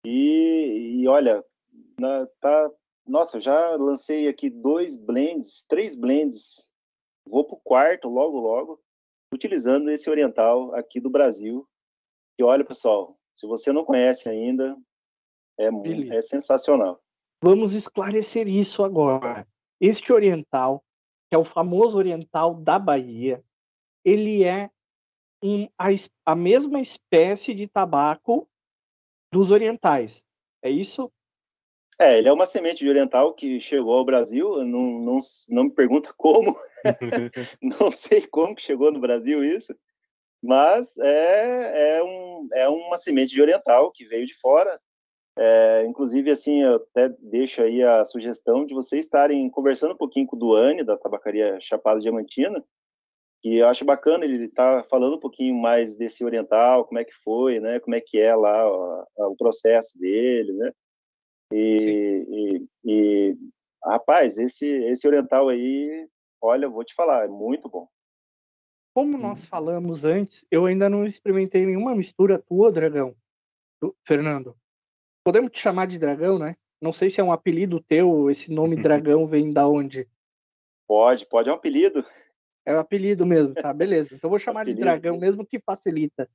e, e olha, na, tá nossa, já lancei aqui dois blends, três blends. Vou para o quarto logo, logo, utilizando esse oriental aqui do Brasil. E olha, pessoal, se você não conhece ainda, é, é sensacional. Vamos esclarecer isso agora. Este oriental, que é o famoso oriental da Bahia, ele é um, a, a mesma espécie de tabaco dos orientais. É isso? É, ele é uma semente de oriental que chegou ao Brasil, não, não, não me pergunta como, não sei como que chegou no Brasil isso, mas é, é, um, é uma semente de oriental que veio de fora. É, inclusive, assim, eu até deixo aí a sugestão de vocês estarem conversando um pouquinho com o Duane, da tabacaria Chapada Diamantina, que eu acho bacana ele estar tá falando um pouquinho mais desse oriental, como é que foi, né, como é que é lá ó, o processo dele, né, e, e, e, rapaz, esse, esse oriental aí, olha, vou te falar, é muito bom. Como nós falamos antes, eu ainda não experimentei nenhuma mistura tua, Dragão. Fernando. Podemos te chamar de Dragão, né? Não sei se é um apelido teu, esse nome Dragão vem da onde. Pode, pode, é um apelido. É um apelido mesmo, tá? Beleza. Então vou chamar de Dragão, mesmo que facilita.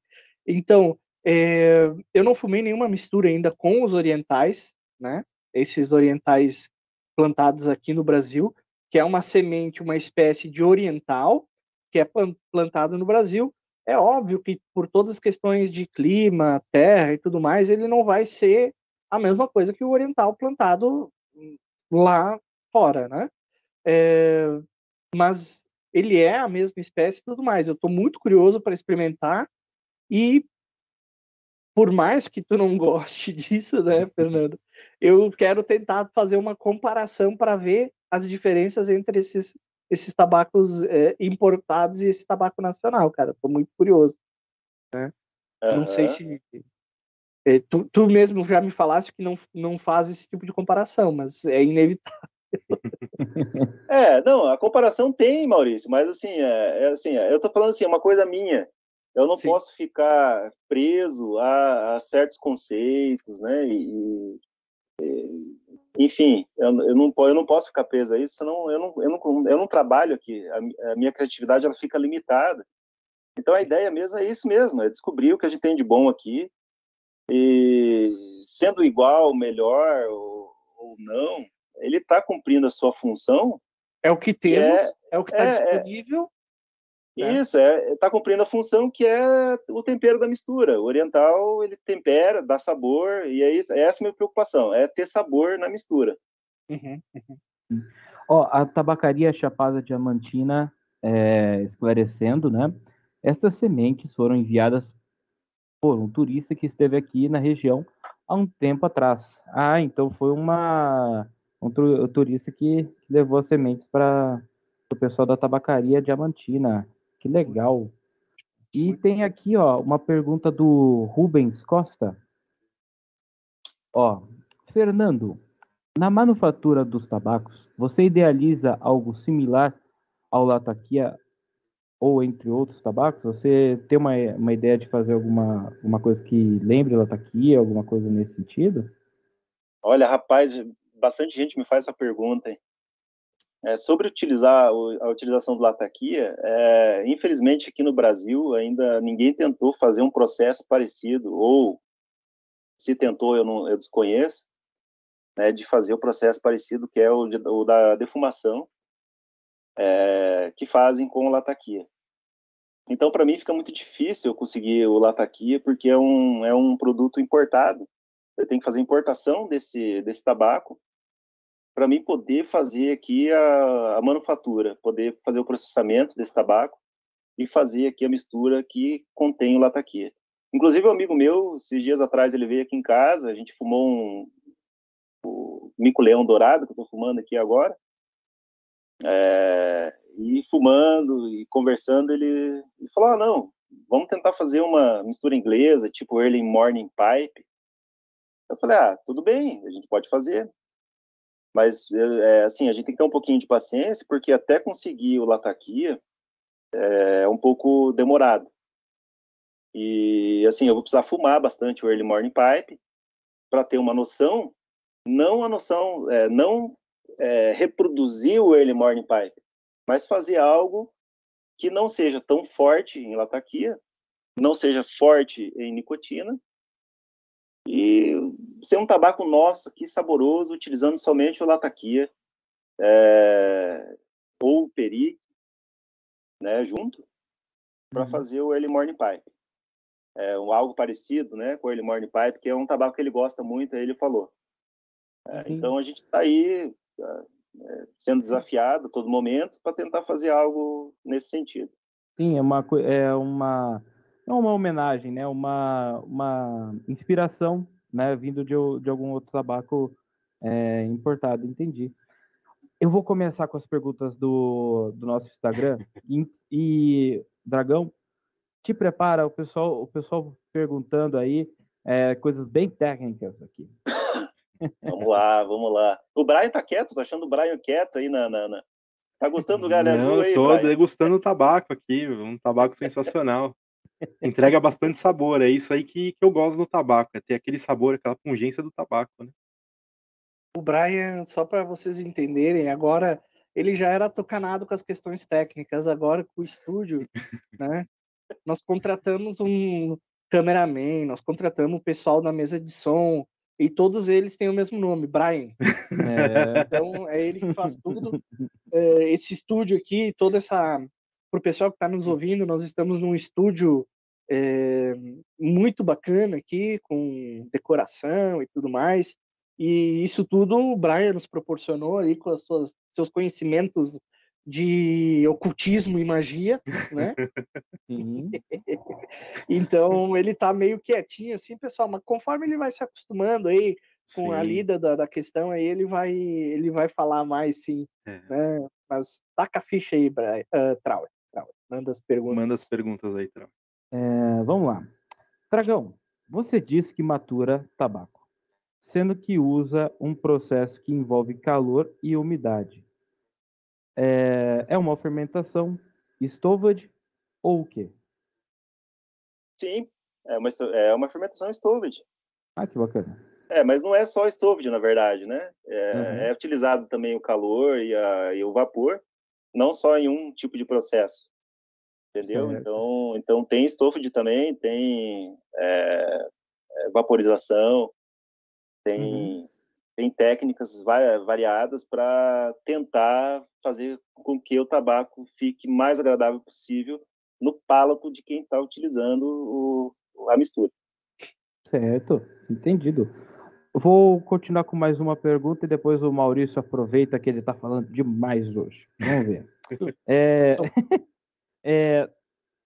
Então, é, eu não fumei nenhuma mistura ainda com os orientais, né? Esses orientais plantados aqui no Brasil, que é uma semente, uma espécie de oriental que é plantado no Brasil. É óbvio que por todas as questões de clima, terra e tudo mais, ele não vai ser a mesma coisa que o oriental plantado lá fora, né? É, mas ele é a mesma espécie e tudo mais. Eu estou muito curioso para experimentar e por mais que tu não goste disso, né, Fernando? Eu quero tentar fazer uma comparação para ver as diferenças entre esses, esses tabacos é, importados e esse tabaco nacional, cara. Tô muito curioso. Né? Uhum. Não sei se. É, tu, tu mesmo já me falaste que não, não faz esse tipo de comparação, mas é inevitável. é, não, a comparação tem, Maurício, mas assim, é, é assim, eu tô falando assim, é uma coisa minha. Eu não Sim. posso ficar preso a, a, certos conceitos, né? E, enfim, eu, eu, não, eu não posso ficar preso a isso, senão eu não, eu não, eu não trabalho aqui, a, a minha criatividade ela fica limitada. Então a ideia mesmo é isso mesmo, é descobrir o que a gente tem de bom aqui e sendo igual, melhor ou, ou não, ele está cumprindo a sua função. É o que temos, é, é o que está é, é, disponível. É. Isso, é, está cumprindo a função que é o tempero da mistura. O oriental, ele tempera, dá sabor, e é, isso, é essa a minha preocupação, é ter sabor na mistura. Uhum, uhum. Ó, a tabacaria Chapada Diamantina, é, esclarecendo, né? Essas sementes foram enviadas por um turista que esteve aqui na região há um tempo atrás. Ah, então foi uma um turista que levou as sementes para o pessoal da tabacaria Diamantina. Que legal. E tem aqui, ó, uma pergunta do Rubens Costa. Ó, Fernando, na manufatura dos tabacos, você idealiza algo similar ao lataquia ou entre outros tabacos? Você tem uma, uma ideia de fazer alguma uma coisa que lembre lataquia, alguma coisa nesse sentido? Olha, rapaz, bastante gente me faz essa pergunta. Hein? É, sobre utilizar a utilização do lataquia, é, infelizmente aqui no Brasil ainda ninguém tentou fazer um processo parecido, ou se tentou eu, não, eu desconheço, né, de fazer o processo parecido que é o, de, o da defumação, é, que fazem com o lataquia. Então, para mim, fica muito difícil eu conseguir o lataquia, porque é um, é um produto importado. Eu tenho que fazer importação desse, desse tabaco para mim poder fazer aqui a, a, manufatura, poder fazer o processamento desse tabaco e fazer aqui a mistura que contém o lataquia. Inclusive, um amigo meu, esses dias atrás, ele veio aqui em casa, a gente fumou um o mico-leão dourado, que eu estou fumando aqui agora, é, e fumando e conversando, ele, ele falou: ah, não, vamos tentar fazer uma mistura inglesa, tipo early morning pipe. Eu falei: ah, tudo bem, a gente pode fazer. Mas, é, assim, a gente tem que ter um pouquinho de paciência, porque até conseguir o lataquia é um pouco demorado. E, assim, eu vou precisar fumar bastante o early morning pipe para ter uma noção, não a noção, é, não é, reproduzir o early morning pipe, mas fazer algo que não seja tão forte em lataquia, não seja forte em nicotina, e ser um tabaco nosso aqui, saboroso, utilizando somente o lataquia é, ou o perique, né, junto, para uhum. fazer o early morning pipe. É um, algo parecido, né, com o early morning pipe, que é um tabaco que ele gosta muito, aí ele falou. É, uhum. Então a gente está aí é, sendo desafiado a todo momento para tentar fazer algo nesse sentido. Sim, é uma é uma não uma homenagem, né? Uma uma inspiração, né? Vindo de, de algum outro tabaco é, importado, entendi. Eu vou começar com as perguntas do, do nosso Instagram e, e Dragão, te prepara o pessoal o pessoal perguntando aí é, coisas bem técnicas aqui. Vamos lá, vamos lá. O Brian tá quieto, tô achando o Brian quieto aí na. na, na... Tá gostando do galho azul aí? Tô Brian? degustando o tabaco aqui, um tabaco sensacional. Entrega bastante sabor, é isso aí que, que eu gosto do tabaco, é ter aquele sabor, aquela pungência do tabaco, né? O Brian, só para vocês entenderem, agora ele já era tocanado com as questões técnicas, agora com o estúdio, né? Nós contratamos um cameraman, nós contratamos o pessoal da mesa de som, e todos eles têm o mesmo nome, Brian. É. Então é ele que faz tudo. É, esse estúdio aqui, toda essa. Para o pessoal que está nos ouvindo, nós estamos num estúdio é, muito bacana aqui, com decoração e tudo mais. E isso tudo o Brian nos proporcionou aí com os seus conhecimentos de ocultismo e magia, né? Uhum. então ele tá meio quietinho assim, pessoal, mas conforme ele vai se acostumando aí com sim. a lida da, da, questão, aí ele vai ele vai falar mais sim, é. né? Mas taca a ficha aí, Brian, uh, Trauer, Trauer, manda as perguntas. Manda as perguntas aí, Trauer. É, vamos lá. Dragão, você disse que matura tabaco, sendo que usa um processo que envolve calor e umidade é, é uma fermentação Stoved ou o quê? Sim, é uma, é uma fermentação Stoved. Ah, que bacana. É, mas não é só estofo, na verdade, né? É, Uhum. é utilizado também o calor e, a- e o vapor, não só em um tipo de processo, entendeu? Certo. Então, então tem estofo também, tem é, é, vaporização, tem, tem técnicas va- variadas para tentar fazer com que o tabaco fique mais agradável possível no palato de quem está utilizando o- a mistura. Certo, entendido. Vou continuar com mais uma pergunta e depois o Maurício aproveita que ele está falando demais hoje. Vamos ver. É, é,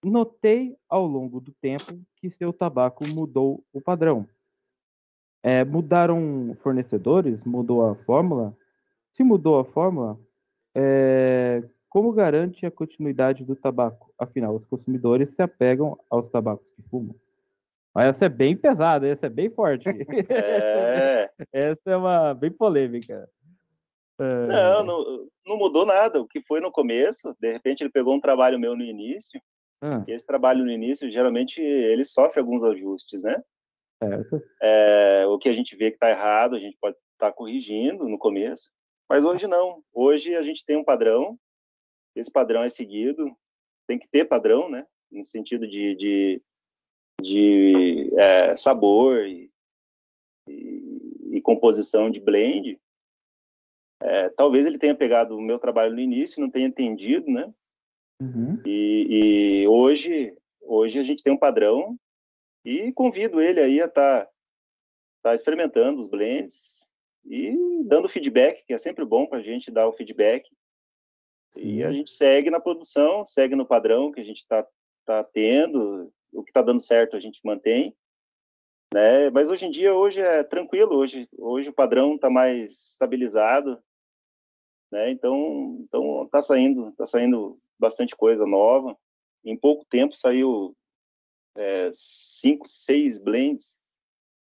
notei ao longo do tempo que seu tabaco mudou o padrão. É, mudaram fornecedores? Mudou a fórmula? Se mudou a fórmula, é, como garante a continuidade do tabaco? Afinal, os consumidores se apegam aos tabacos que fumam. Mas Essa é bem pesada, essa é bem forte. É, essa é uma bem polêmica. É, Não, não, não mudou nada. O que foi no começo, de repente ele pegou um trabalho meu no início, ah, e esse trabalho no início, geralmente, ele sofre alguns ajustes, né? certo. É, o que a gente vê que está errado, a gente pode estar corrigindo no começo, mas hoje não. Hoje a gente tem um padrão, esse padrão é seguido, tem que ter padrão, né? No sentido de, de, de é, sabor e, e, e composição de blend. É, talvez ele tenha pegado o meu trabalho no início, não tenha entendido, né? Uhum. E, e hoje, hoje a gente tem um padrão e convido ele aí a estar tá, experimentando os blends e dando feedback, que é sempre bom para a gente dar o feedback. E a gente segue na produção, segue no padrão que a gente está tá tendo, o que está dando certo a gente mantém. Né? Mas hoje em dia, hoje é tranquilo, hoje, hoje o padrão está mais estabilizado, né? Então, então tá saindo, tá saindo bastante coisa nova. Em pouco tempo saiu é, cinco, seis blends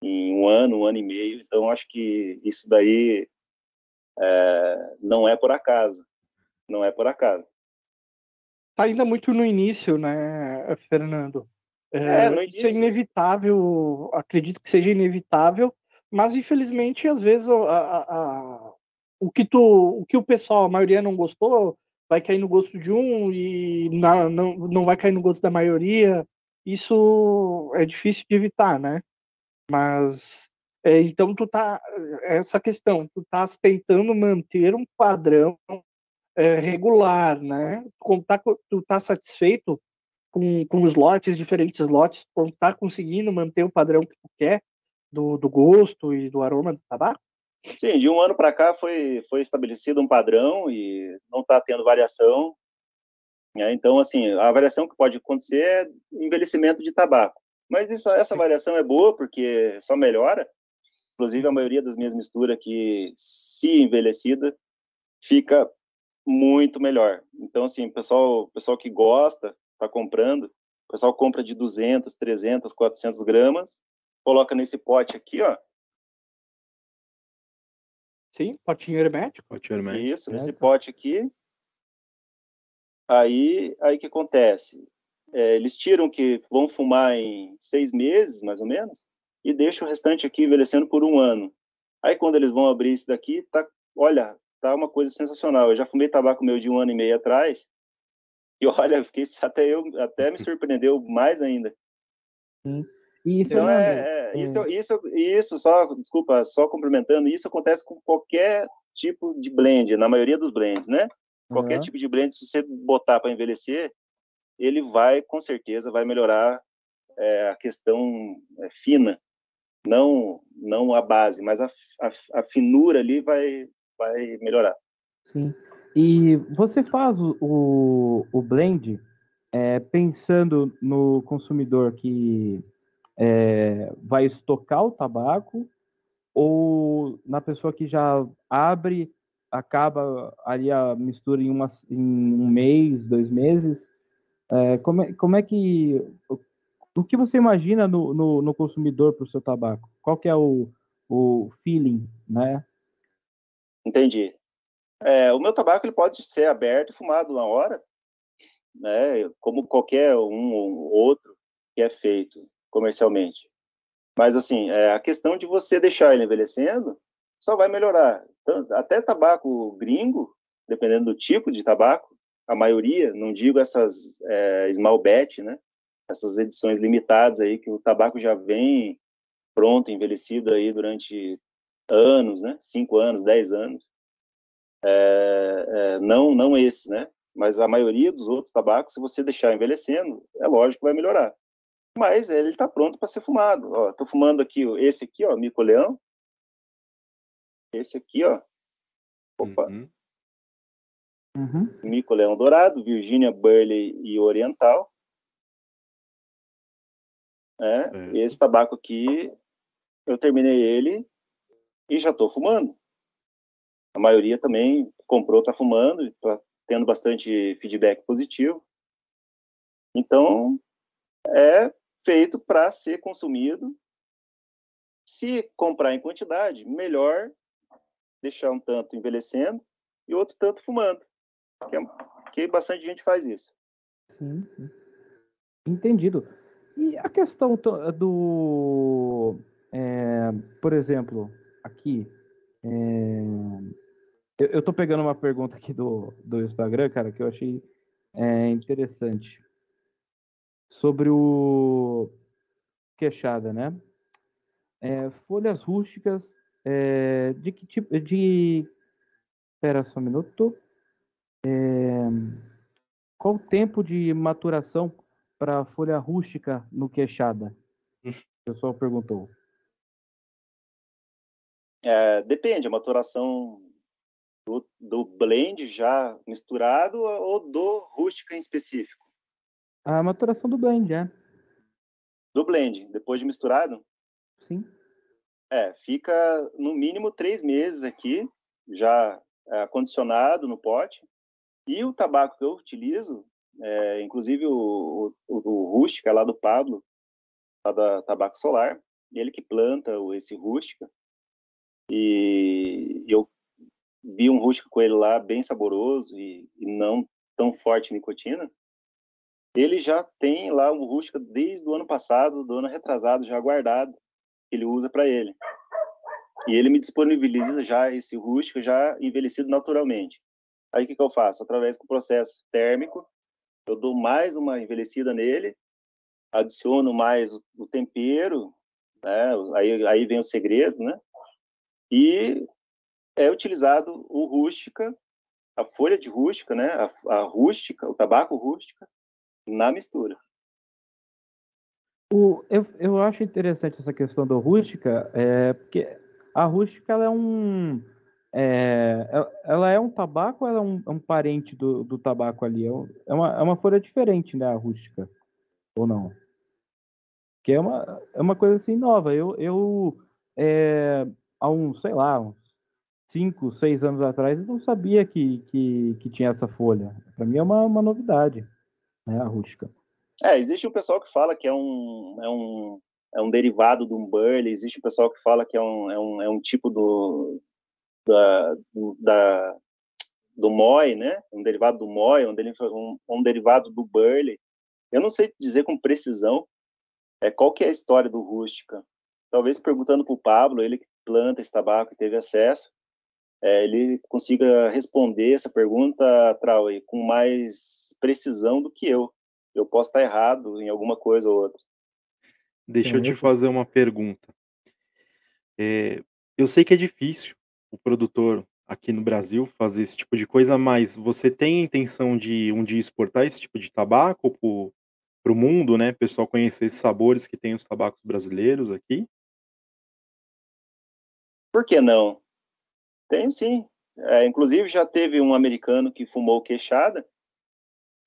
em um ano, um ano e meio. Então, acho que isso daí é, não é por acaso. Não é por acaso. Tá ainda muito no início, né, Fernando? É, no isso é inevitável, acredito que seja inevitável, mas infelizmente às vezes a- a- a- o que tu, o que o pessoal, a maioria não gostou, vai cair no gosto de um e na- não, não vai cair no gosto da maioria. Isso é difícil de evitar, né? Mas é, então tu tá essa questão, tu tá tentando manter um padrão é, regular, né? Tu tá, tu tá satisfeito com, com os lotes, diferentes lotes, tu tá conseguindo manter o padrão que tu quer do, do gosto e do aroma do tabaco? Sim, de um ano para cá foi, foi estabelecido um padrão e não está tendo variação. né? Então, assim, a variação que pode acontecer é envelhecimento de tabaco. Mas isso, essa variação é boa porque só melhora. Inclusive, a maioria das minhas misturas que, se envelhecida, fica muito melhor. Então, assim, pessoal, pessoal que gosta, está comprando, o pessoal compra de 200, 300, 400 gramas, coloca nesse pote aqui, ó, Sim, potinho hermético. Tirar mais. Isso, nesse pote aqui. Aí, aí o que acontece? É, eles tiram que vão fumar em seis meses, mais ou menos, e deixam o restante aqui envelhecendo por um ano. Aí, quando eles vão abrir isso daqui, tá, olha, tá uma coisa sensacional. Eu já fumei tabaco meu de um ano e meio atrás, e olha, fiquei, até, eu, até me surpreendeu mais ainda. E, Então, Fernando, é, é, isso, isso, isso, só, desculpa, só complementando, isso acontece com qualquer tipo de blend, na maioria dos blends, né? Qualquer aham, tipo de blend, se você botar para envelhecer, ele vai, com certeza, vai melhorar é, a questão é, fina, não não a base, mas a, a, a finura ali vai, vai melhorar. sim. E você faz o, o, o blend é, pensando no consumidor que é, vai estocar o tabaco ou na pessoa que já abre, acaba ali a mistura em, uma, em um mês, dois meses? É, como, é, como é que. O, que você imagina no, no, no consumidor para o seu tabaco? Qual que é o, o feeling, né? Entendi. É, o meu tabaco ele pode ser aberto e fumado na hora, né? Como qualquer um ou outro que é feito comercialmente. Mas, assim, é, a questão de você deixar ele envelhecendo só vai melhorar. Tanto- Até tabaco gringo, dependendo do tipo de tabaco, a maioria, não digo essas é, small batch, né? Essas edições limitadas aí, que o tabaco já vem pronto, envelhecido aí durante anos, né? Cinco anos, dez anos. É, é, não, não esse, né? Mas a maioria dos outros tabacos, se você deixar envelhecendo, é lógico que vai melhorar. Mas ele está pronto para ser fumado. Ó, tô fumando aqui, esse aqui, ó, Mico Leão. Esse aqui, ó. Opa, Uhum. Uhum. Mico Leão Dourado, Virginia Burley e Oriental. É, Certo. esse tabaco aqui, eu terminei ele e já estou fumando. A maioria também comprou, está fumando, está tendo bastante feedback positivo. Então, é feito para ser consumido. Se comprar em quantidade, melhor deixar um tanto envelhecendo e outro tanto fumando. Que, é- que bastante gente faz isso. Sim, sim. Entendido. E a questão to- do. é, por exemplo, aqui. é, eu, tô pegando uma pergunta aqui do, do Instagram, cara, que eu achei interessante. Sobre o. Queixada, né? É, folhas rústicas. é, de que tipo. De. Espera só um minuto. É, qual o tempo de maturação para folha rústica no queixada? O pessoal perguntou. É, depende, a maturação do, do blend já misturado ou do rústica em específico? A maturação do blend, é. Do blend, depois de misturado, Sim. é, fica no mínimo três meses aqui, já é, acondicionado no pote. E o tabaco que eu utilizo, é, inclusive o, o, o rústica lá do Pablo, lá da Tabaco Solar, ele que planta o- esse rústica. E eu vi um rústica com ele lá bem saboroso e, e não tão forte nicotina. Ele já tem lá um rústica desde o ano passado, do ano retrasado, já guardado, que ele usa para ele. E ele me disponibiliza já esse rústica já envelhecido naturalmente. Aí o que, que eu faço? Através do processo térmico, eu dou mais uma envelhecida nele, adiciono mais o, o tempero, né? aí, aí vem o segredo, né? E é utilizado o rústica, a folha de rústica, né? A, a rústica, o tabaco rústica, na mistura. O, eu, eu acho interessante essa questão da rústica, é, porque a rústica ela é um. é, ela- ela é um tabaco ou ela é um, é um parente do, do tabaco ali? É, é uma, é uma folha diferente, né? A rústica. Ou não? Que é uma, é uma coisa assim nova. Eu, eu é, há uns, sei lá, uns 5, 6 anos atrás, eu não sabia que, que, que tinha essa folha. Para mim é uma, uma novidade, né? A rústica. É, existe o pessoal que fala que é um, é um, é um derivado do burley, existe o pessoal que fala que é um, é um, é um tipo do, da, do, da, do MOI, né? Um derivado do MOI, um, um, um derivado do burley. Eu não sei dizer com precisão é, qual que é a história do rústica. Talvez perguntando para o Pablo, ele que planta esse tabaco e teve acesso, é, ele consiga responder essa pergunta, Trauê, com mais precisão do que eu. Eu posso estar errado em alguma coisa ou outra. Deixa eu te fazer uma pergunta. É, eu sei que é difícil o produtor aqui no Brasil fazer esse tipo de coisa, mas você tem a intenção de um dia exportar esse tipo de tabaco para o mundo, né? O pessoal conhecer esses sabores que tem os tabacos brasileiros aqui? Por que não? Tenho sim. É, inclusive, já teve um americano que fumou queixada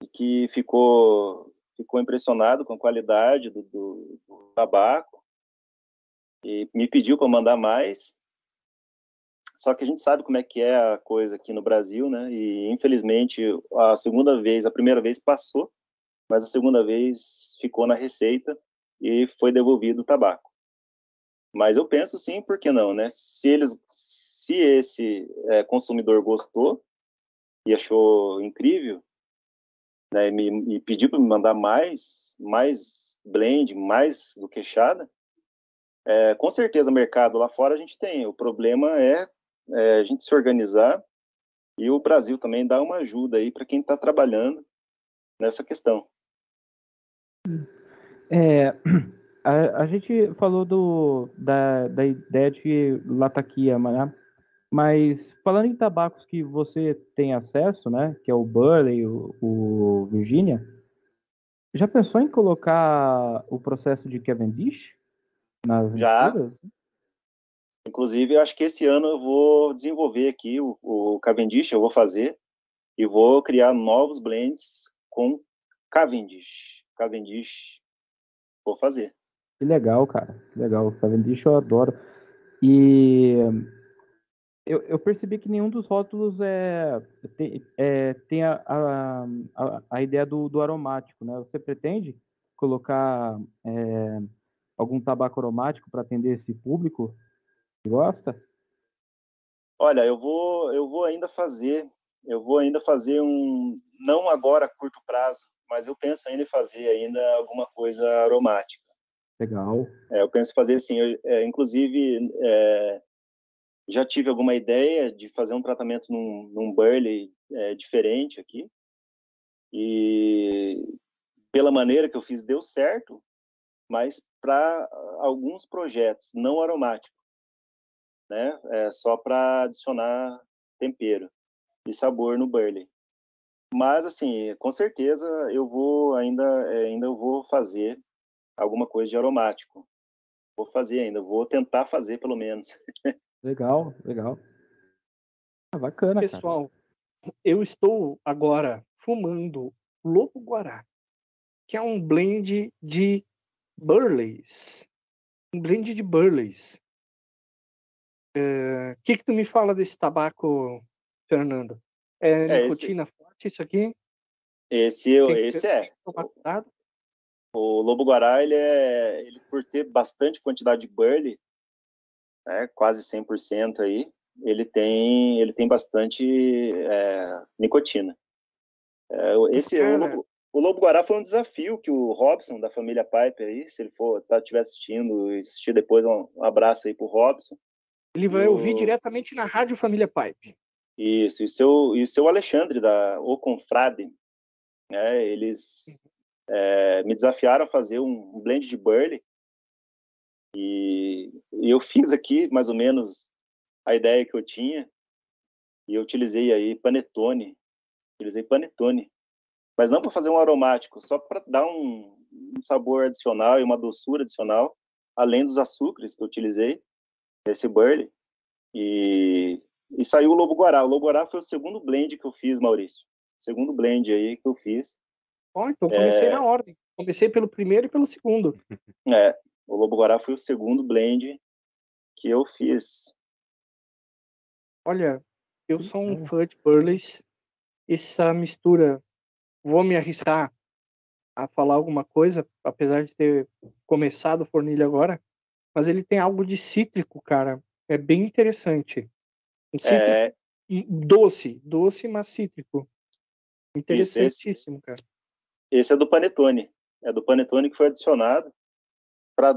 e que ficou, ficou impressionado com a qualidade do, do, do tabaco e me pediu para mandar mais. Só que a gente sabe como é que é a coisa aqui no Brasil, né? E infelizmente a segunda vez, a primeira vez passou, mas a segunda vez ficou na receita e foi devolvido o tabaco. Mas eu penso sim, por que não, né? Se eles, se esse é, consumidor gostou e achou incrível, né, e, me, e pediu para me mandar mais, mais blend, mais do queixada, É, com certeza, mercado lá fora a gente tem. O problema é, é a gente se organizar e o Brasil também dá uma ajuda aí para quem está trabalhando nessa questão. É, a, a gente falou do, da, da ideia de lataquia, né? Mas falando em tabacos que você tem acesso, né? Que é o Burley, o, o Virginia, já pensou em colocar o processo de Cavendish nas Já. Inclusive, eu acho que esse ano eu vou desenvolver aqui o, o Cavendish, eu vou fazer e vou criar novos blends com Cavendish. Cavendish, vou fazer. Que legal, cara. Que legal. Cavendish eu adoro. E eu, eu percebi que nenhum dos rótulos é, tem, é, tem a, a, a, ideia do, do aromático, né? Você pretende colocar é, algum tabaco aromático para atender esse público que gosta? Olha, eu vou, eu vou ainda fazer, eu vou ainda fazer um, não agora a curto prazo, mas eu penso ainda em fazer ainda alguma coisa aromática. Legal. É, eu penso em fazer assim, eu, é, inclusive é, já tive alguma ideia de fazer um tratamento num, num burley é, diferente aqui e pela maneira que eu fiz deu certo, mas para alguns projetos não aromáticos, né? É só para adicionar tempero e sabor no burley. Mas assim, com certeza eu vou ainda é, ainda eu vou fazer alguma coisa de aromático. Vou fazer ainda, vou tentar fazer pelo menos. Legal, legal. Ah, bacana, cara. Pessoal, eu estou agora fumando Lobo Guará, que é um blend de Burleys. Um blend de Burleys. O que, que tu me fala desse tabaco, Fernando? É, É, esse- nicotina forte isso aqui? Esse eu, que- esse é. Cuidado? O lobo guará, ele é, ele por ter bastante quantidade de burley, né, quase 100% aí, ele tem, ele tem bastante é, nicotina. É, o- esse o Cara. lobo, o lobo guará foi um desafio que o Robson da família Piper aí, se ele for tá estiver assistindo assistir depois um, um abraço aí pro Robson. Ele vai No- ouvir diretamente na Rádio Família Pipe. Isso, e o seu, e o seu Alexandre, da O Confrade, né, eles é, me desafiaram a fazer um blend de burley, e, e eu fiz aqui, mais ou menos, a ideia que eu tinha, e eu utilizei aí panetone, utilizei panetone, mas não para fazer um aromático, só para dar um, um sabor adicional e uma doçura adicional, além dos açúcares que eu utilizei nesse burley, e e saiu o Lobo Guará. O Lobo Guará foi o segundo blend que eu fiz, Maurício. Segundo blend aí que eu fiz. Ó, então comecei É. na ordem. Comecei pelo primeiro e pelo segundo. É, o Lobo Guará foi o segundo blend que eu fiz. Olha, eu sou um fã de Burleys. Essa mistura, vou me arriscar a falar alguma coisa, apesar de ter começado o fornilho agora, mas ele tem algo de cítrico, cara. É bem interessante. Um cítrico É, doce, doce, mas cítrico. esse- Interessantíssimo, cara. esse é do Panetone. É do Panetone que foi adicionado para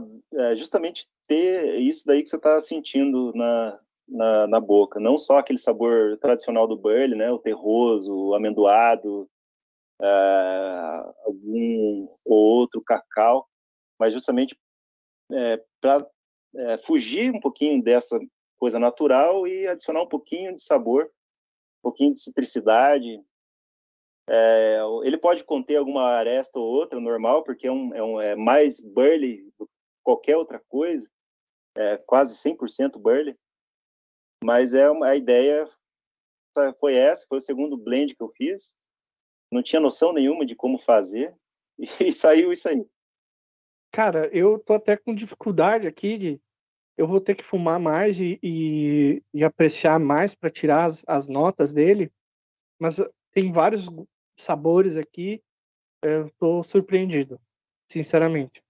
justamente ter isso daí que você está sentindo na, na, na boca. Não só aquele sabor tradicional do burley, né? O terroso, o amendoado, ah, algum ou outro cacau, mas justamente para fugir um pouquinho dessa coisa natural e adicionar um pouquinho de sabor, um pouquinho de citricidade. É, ele pode conter alguma aresta ou outra, normal, porque é, um, é, um, é mais burley do que qualquer outra coisa, é quase 100% burley, mas é uma, a ideia foi essa, foi o segundo blend que eu fiz, não tinha noção nenhuma de como fazer, e saiu isso aí. Cara, eu tô até com dificuldade aqui de. Eu vou ter que fumar mais e, e, e apreciar mais para tirar as, as notas dele. Mas tem vários sabores aqui. Eu tô surpreendido, sinceramente.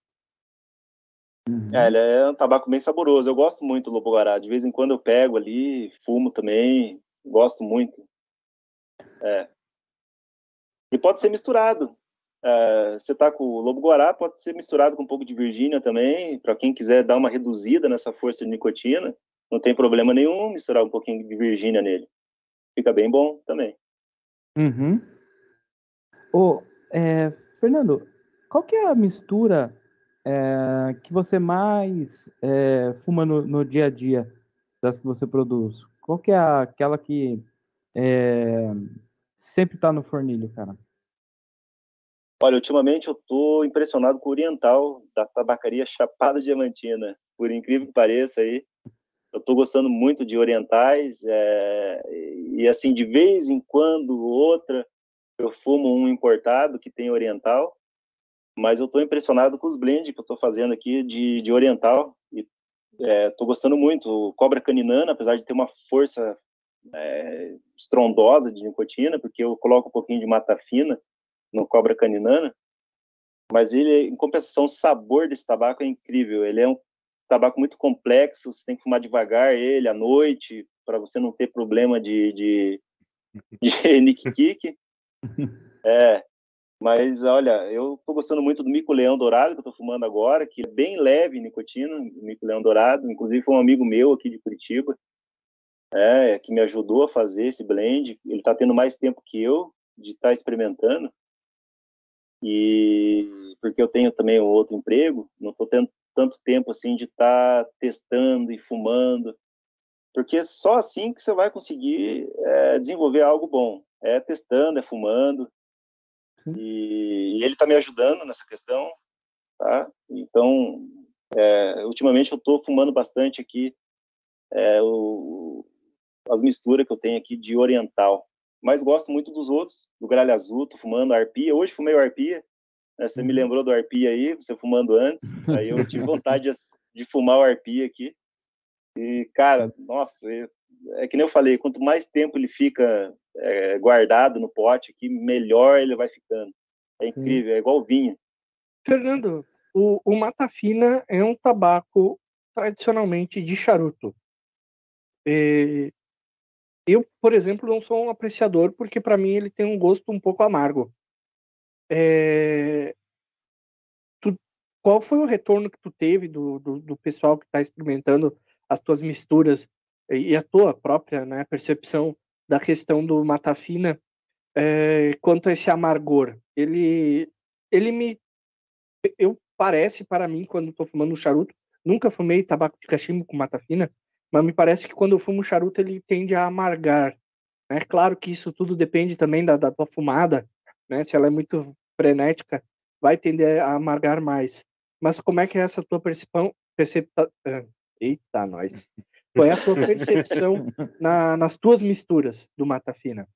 Uhum. É, ele é um tabaco bem saboroso. Eu gosto muito do Lobo Guará. De vez em quando eu pego ali, fumo também. Gosto muito. É. E pode ser misturado. É, você tá com o lobo guará, pode ser misturado com um pouco de virgínia também, para quem quiser dar uma reduzida nessa força de nicotina, não tem problema nenhum misturar um pouquinho de virgínia nele. Fica bem bom também. Uhum. Ô, é, Fernando, qual que é a mistura é, que você mais é, fuma no, no dia a dia das que você produz? Qual que é aquela que é, sempre tá no fornilho, cara? Olha, ultimamente eu tô impressionado com o oriental da tabacaria Chapada Diamantina. Por incrível que pareça aí, eu tô gostando muito de orientais é, e assim de vez em quando outra eu fumo um importado que tem oriental, mas eu tô impressionado com os blends que eu tô fazendo aqui de, de oriental e é, tô gostando muito. O Cobra Caninana, apesar de ter uma força é, estrondosa de nicotina, porque eu coloco um pouquinho de mata fina no Cobra Caninana, mas ele, em compensação, o sabor desse tabaco é incrível. Ele é um tabaco muito complexo, você tem que fumar devagar ele à noite, para você não ter problema de, de, de nick kick. É, mas olha, eu tô gostando muito do Mico Leão Dourado, que eu tô fumando agora, que é bem leve nicotina, Mico Leão Dourado, inclusive foi um amigo meu aqui de Curitiba, é, que me ajudou a fazer esse blend. Ele tá tendo mais tempo que eu de estar experimentando. E porque eu tenho também um outro emprego, não estou tendo tanto tempo assim de estar testando e fumando, porque só assim que você vai conseguir é, desenvolver algo bom. É testando, é fumando. E, e ele está me ajudando nessa questão, tá? Então, é, ultimamente eu estou fumando bastante aqui é, o, as misturas que eu tenho aqui de oriental mas gosto muito dos outros, do gralha azul, tô fumando arpia. Hoje fumei o arpia, né? você me lembrou do arpia aí, você fumando antes, aí eu tive vontade de, de fumar o arpia aqui. E, cara, nossa, é, é, que nem eu falei, quanto mais tempo ele fica é, guardado no pote aqui, melhor ele vai ficando. É incrível, Sim. é igual vinho. Fernando, o, o Mata Fina é um tabaco tradicionalmente de charuto. E eu, por exemplo, não sou um apreciador porque para mim ele tem um gosto um pouco amargo. É... Tu... Qual foi o retorno que tu teve do, do, do pessoal que está experimentando as tuas misturas e a tua própria né, percepção da questão do mata fina é... quanto a esse amargor? Ele, ele me, eu parece para mim quando estou fumando um charuto, nunca fumei tabaco de cachimbo com mata fina, mas me parece que quando eu fumo charuto ele tende a amargar. É claro que isso tudo depende também da, da tua fumada, né? Se ela é muito frenética, vai tender a amargar mais. Mas como é que é essa tua percepção? Percepta... Eita, nós. Qual é a tua percepção na, nas tuas misturas do Mata Fina?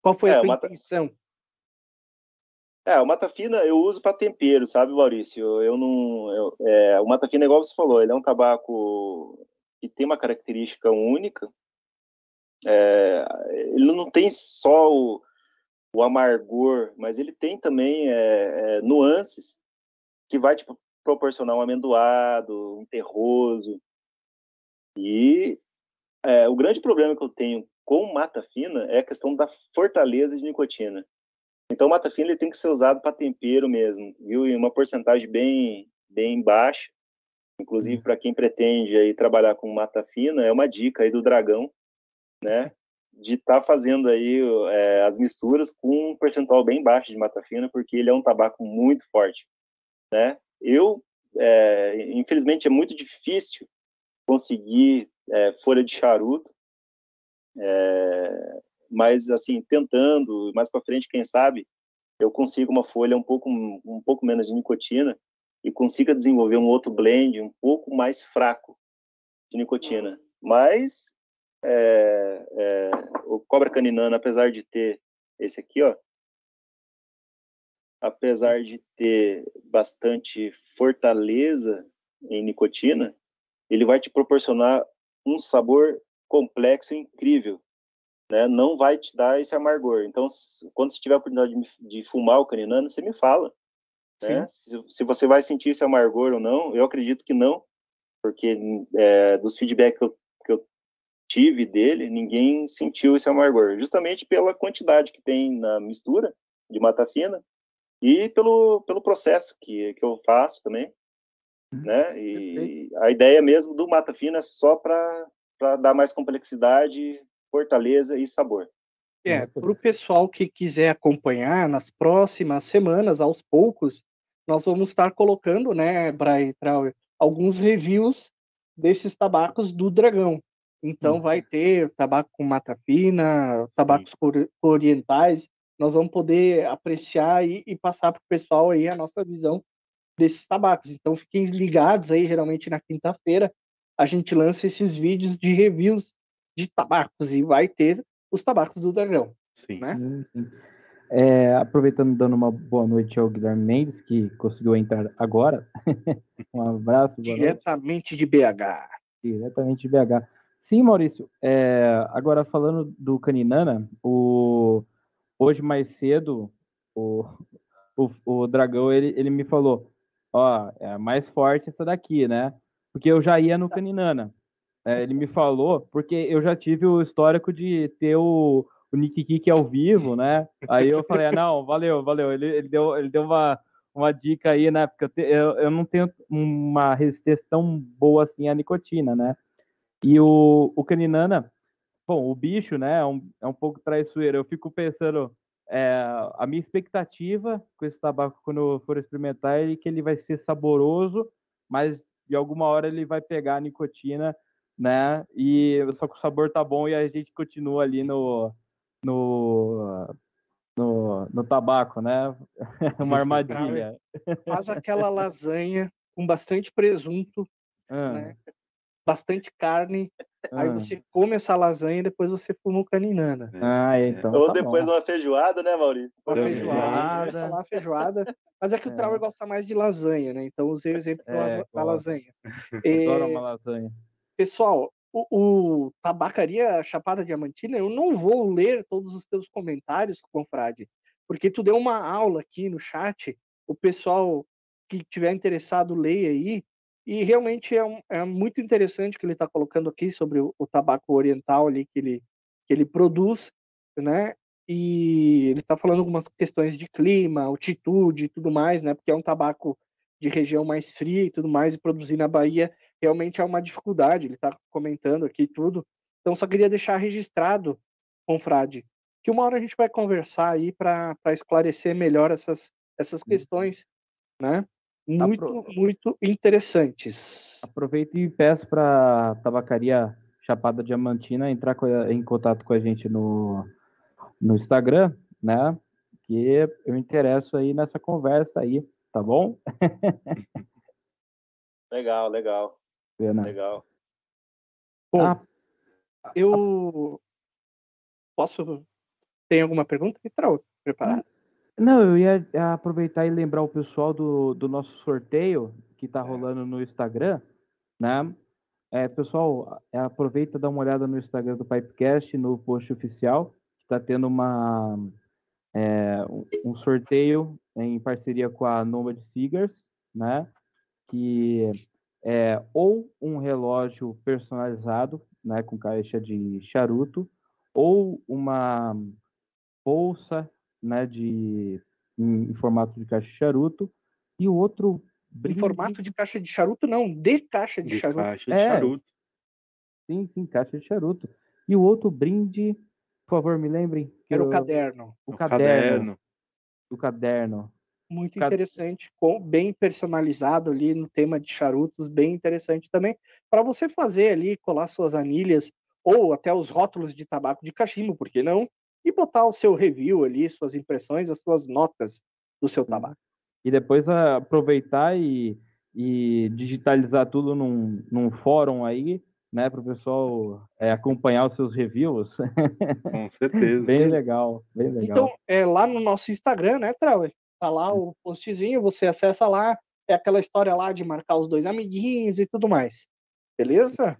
Qual foi é, a tua mata... intenção? É, o mata fina eu uso para tempero, sabe, Maurício? Eu não. Eu, é, o mata fina, igual você falou, ele é um tabaco que tem uma característica única. É, ele não tem só o, o, amargor, mas ele tem também é, é, nuances que vai tipo, proporcionar um amendoado, um terroso. E é, o grande problema que eu tenho com mata fina é a questão da fortaleza de nicotina. Então, mata fina ele tem que ser usado para tempero mesmo, viu? Em uma porcentagem bem, bem baixa. Inclusive, para quem pretende aí trabalhar com mata fina, é uma dica aí do Dragão, né? De estar tá fazendo aí é, as misturas com um percentual bem baixo de mata fina, porque ele é um tabaco muito forte, né? Eu, é, infelizmente, é muito difícil conseguir é, folha de charuto, é, mas assim tentando mais para frente, quem sabe, eu consigo uma folha um pouco um pouco menos de nicotina e consiga desenvolver um outro blend um pouco mais fraco de nicotina. Mas é, é, o Cobra Caninana, apesar de ter esse aqui, ó, apesar de ter bastante fortaleza em nicotina, ele vai te proporcionar um sabor complexo e incrível. Né? Não vai te dar esse amargor. Então, quando você tiver a oportunidade de, de fumar o caninano, você me fala. Né? Se, se, você vai sentir esse amargor ou não, eu acredito que não, porque é, dos feedbacks que eu, que eu tive dele, ninguém sentiu esse amargor, justamente pela quantidade que tem na mistura de mata fina E pelo, pelo processo que, que eu faço também. Né? E a ideia mesmo do Mata Fina é só para dar mais complexidade, fortaleza e sabor. É, para o pessoal que quiser acompanhar, nas próximas semanas, aos poucos, nós vamos estar colocando, né, Brian Trauer, alguns reviews desses tabacos do Dragão. Então, Hum. vai ter tabaco com mata fina, tabacos ori- orientais. Nós vamos poder apreciar e, e passar para o pessoal aí a nossa visão desses tabacos. Então, fiquem ligados aí, geralmente na quinta-feira, a gente lança esses vídeos de reviews de tabacos e vai ter os tabacos do Dragão. Sim. né? Sim. É, aproveitando, dando uma boa noite ao Guilherme Mendes, que conseguiu entrar agora. um abraço, boa noite. Diretamente de BH. Diretamente de BH. Sim, Maurício. é, agora falando do Caninana, o, hoje mais cedo, o, o, o Dragão, ele, ele me falou, ó, é mais forte essa daqui, né? Porque eu já ia no Caninana. É, ele me falou, porque eu já tive o histórico de ter o, o Nick Kick ao vivo, né? Aí eu falei, ah, não, valeu, valeu. Ele, ele deu, ele deu uma, uma dica aí, né? Porque eu, te- eu, eu não tenho uma resistência tão boa assim à nicotina, né? E o, o Caninana, bom, o bicho, né, é um, é um pouco traiçoeiro. Eu fico pensando, é, a minha expectativa com esse tabaco, quando eu for experimentar, é que ele vai ser saboroso, mas de alguma hora ele vai pegar a nicotina, né? E só que o sabor tá bom e a gente continua ali no, no, no, no tabaco, né? Uma armadilha. Faz aquela lasanha com bastante presunto, Ah, né? bastante carne. Aí ah. você come essa lasanha e depois você fuma o caninana. Ah, então. Ou tá depois bom. uma feijoada, né, Maurício? Uma Também. feijoada, falar feijoada. Mas é que o É. Trauer gosta mais de lasanha, né? Então usei o exemplo da É, da lasanha. Adoro É, uma lasanha. pessoal, o, o Tabacaria Chapada Diamantina, eu não vou ler todos os teus comentários, confrade, porque tu deu uma aula aqui no chat, o pessoal que tiver interessado, leia aí, e realmente é, um- é muito interessante o que ele está colocando aqui sobre o, o tabaco oriental ali que ele, que ele produz, né? E ele está falando algumas questões de clima, altitude e tudo mais, né? Porque é um tabaco de região mais fria e tudo mais, e produzir na Bahia realmente é uma dificuldade, ele está comentando aqui tudo. Então, só queria deixar registrado, confrade, que uma hora a gente vai conversar aí para esclarecer melhor essas, essas questões, né? Muito, Apro- muito interessantes. Aproveito e peço para a tabacaria Chapada Diamantina entrar co- em contato com a gente no, no Instagram, né? Que eu interesso aí nessa conversa aí, tá bom? Legal, legal, Pena. legal. Bom, Ah, eu posso. Tem alguma pergunta? Trau, preparado? Não, eu ia aproveitar e lembrar o pessoal do, do nosso sorteio que está rolando no Instagram, né? É, pessoal, é, aproveita e dá uma olhada no Instagram do Pipecast, no post oficial, que está tendo uma, é, um- sorteio em parceria com a Nomad Seegers, né? Que é ou um relógio personalizado, né, com caixa de charuto, ou uma bolsa né, de, em, em formato de caixa de charuto, e o outro Em brinde, formato de caixa de charuto, não, de caixa de, De charuto. caixa de É. charuto. sim, sim, caixa de charuto. E o outro brinde, por favor, me lembrem. que Era o eu- caderno. O O caderno. O caderno. Muito Cad- interessante, com, bem personalizado ali no tema de charutos, bem interessante também, para você fazer ali, colar suas anilhas ou até os rótulos de tabaco de cachimbo, por que não? E botar o seu review ali, suas impressões, as suas notas do seu tabaco. E depois aproveitar e, e digitalizar tudo num, num fórum aí, né, para o pessoal é, acompanhar os seus reviews. Com certeza. bem legal, bem legal. Então, é lá no nosso Instagram, né, Trauer? Tá lá o postzinho, você acessa lá, é aquela história lá de marcar os dois amiguinhos e tudo mais. Beleza?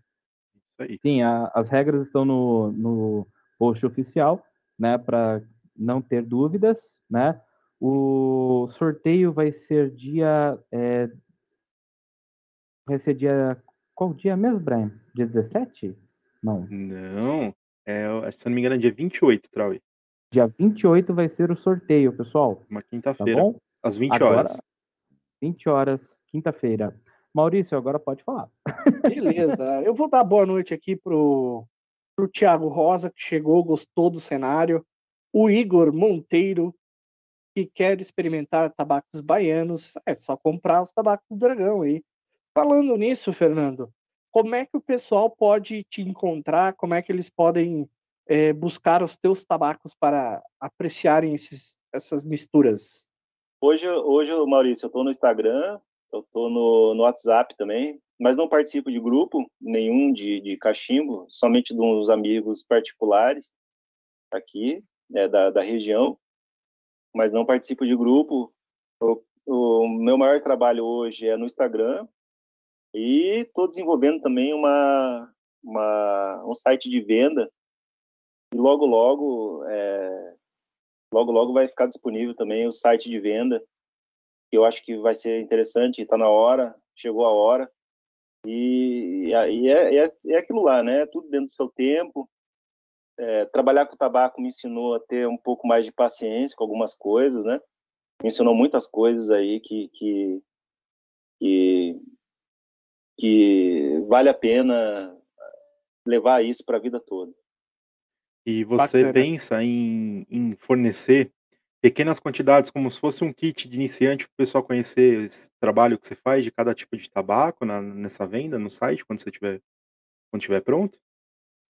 Isso aí. Sim, a- as regras estão no, no post oficial, né, para não ter dúvidas, né? O sorteio vai ser dia, é, vai ser dia, qual dia mesmo, Brian? Dia 17? Não, Não, é, se não me engano, é dia 28, Trauí. dia 28 vai ser o sorteio, pessoal, Uma tá quinta-feira. bom? Às 20 Agora- horas. 20 horas, quinta-feira. Maurício, agora pode falar. Beleza. Eu vou dar boa noite aqui pro, pro Thiago Rosa, que chegou, gostou do cenário. O Igor Monteiro, que quer experimentar tabacos baianos. É só comprar os tabacos do Dragão aí. Falando nisso, Fernando, como é que o pessoal pode te encontrar? Como é que eles podem eh, buscar os teus tabacos para apreciarem esses, essas misturas? Hoje, hoje, Maurício, eu tô no Instagram, eu tô no, no WhatsApp também, mas não participo de grupo nenhum de, de cachimbo, somente de uns amigos particulares aqui, né, da, da região, mas não participo de grupo. O, o meu maior trabalho hoje é no Instagram e estou desenvolvendo também uma, uma, um site de venda e logo, logo, é, logo, logo vai ficar disponível também o site de venda que eu acho que vai ser interessante, está na hora, chegou a hora. E, e é, é, é aquilo lá, né? Tudo dentro do seu tempo. É, trabalhar com o tabaco me ensinou a ter um pouco mais de paciência com algumas coisas, né? Me ensinou muitas coisas aí que, que, que, que vale a pena levar isso para a vida toda. E você Bacana. pensa em, em fornecer pequenas quantidades, como se fosse um kit de iniciante para o pessoal conhecer esse trabalho que você faz de cada tipo de tabaco na- nessa venda no site, quando você tiver, quando tiver pronto?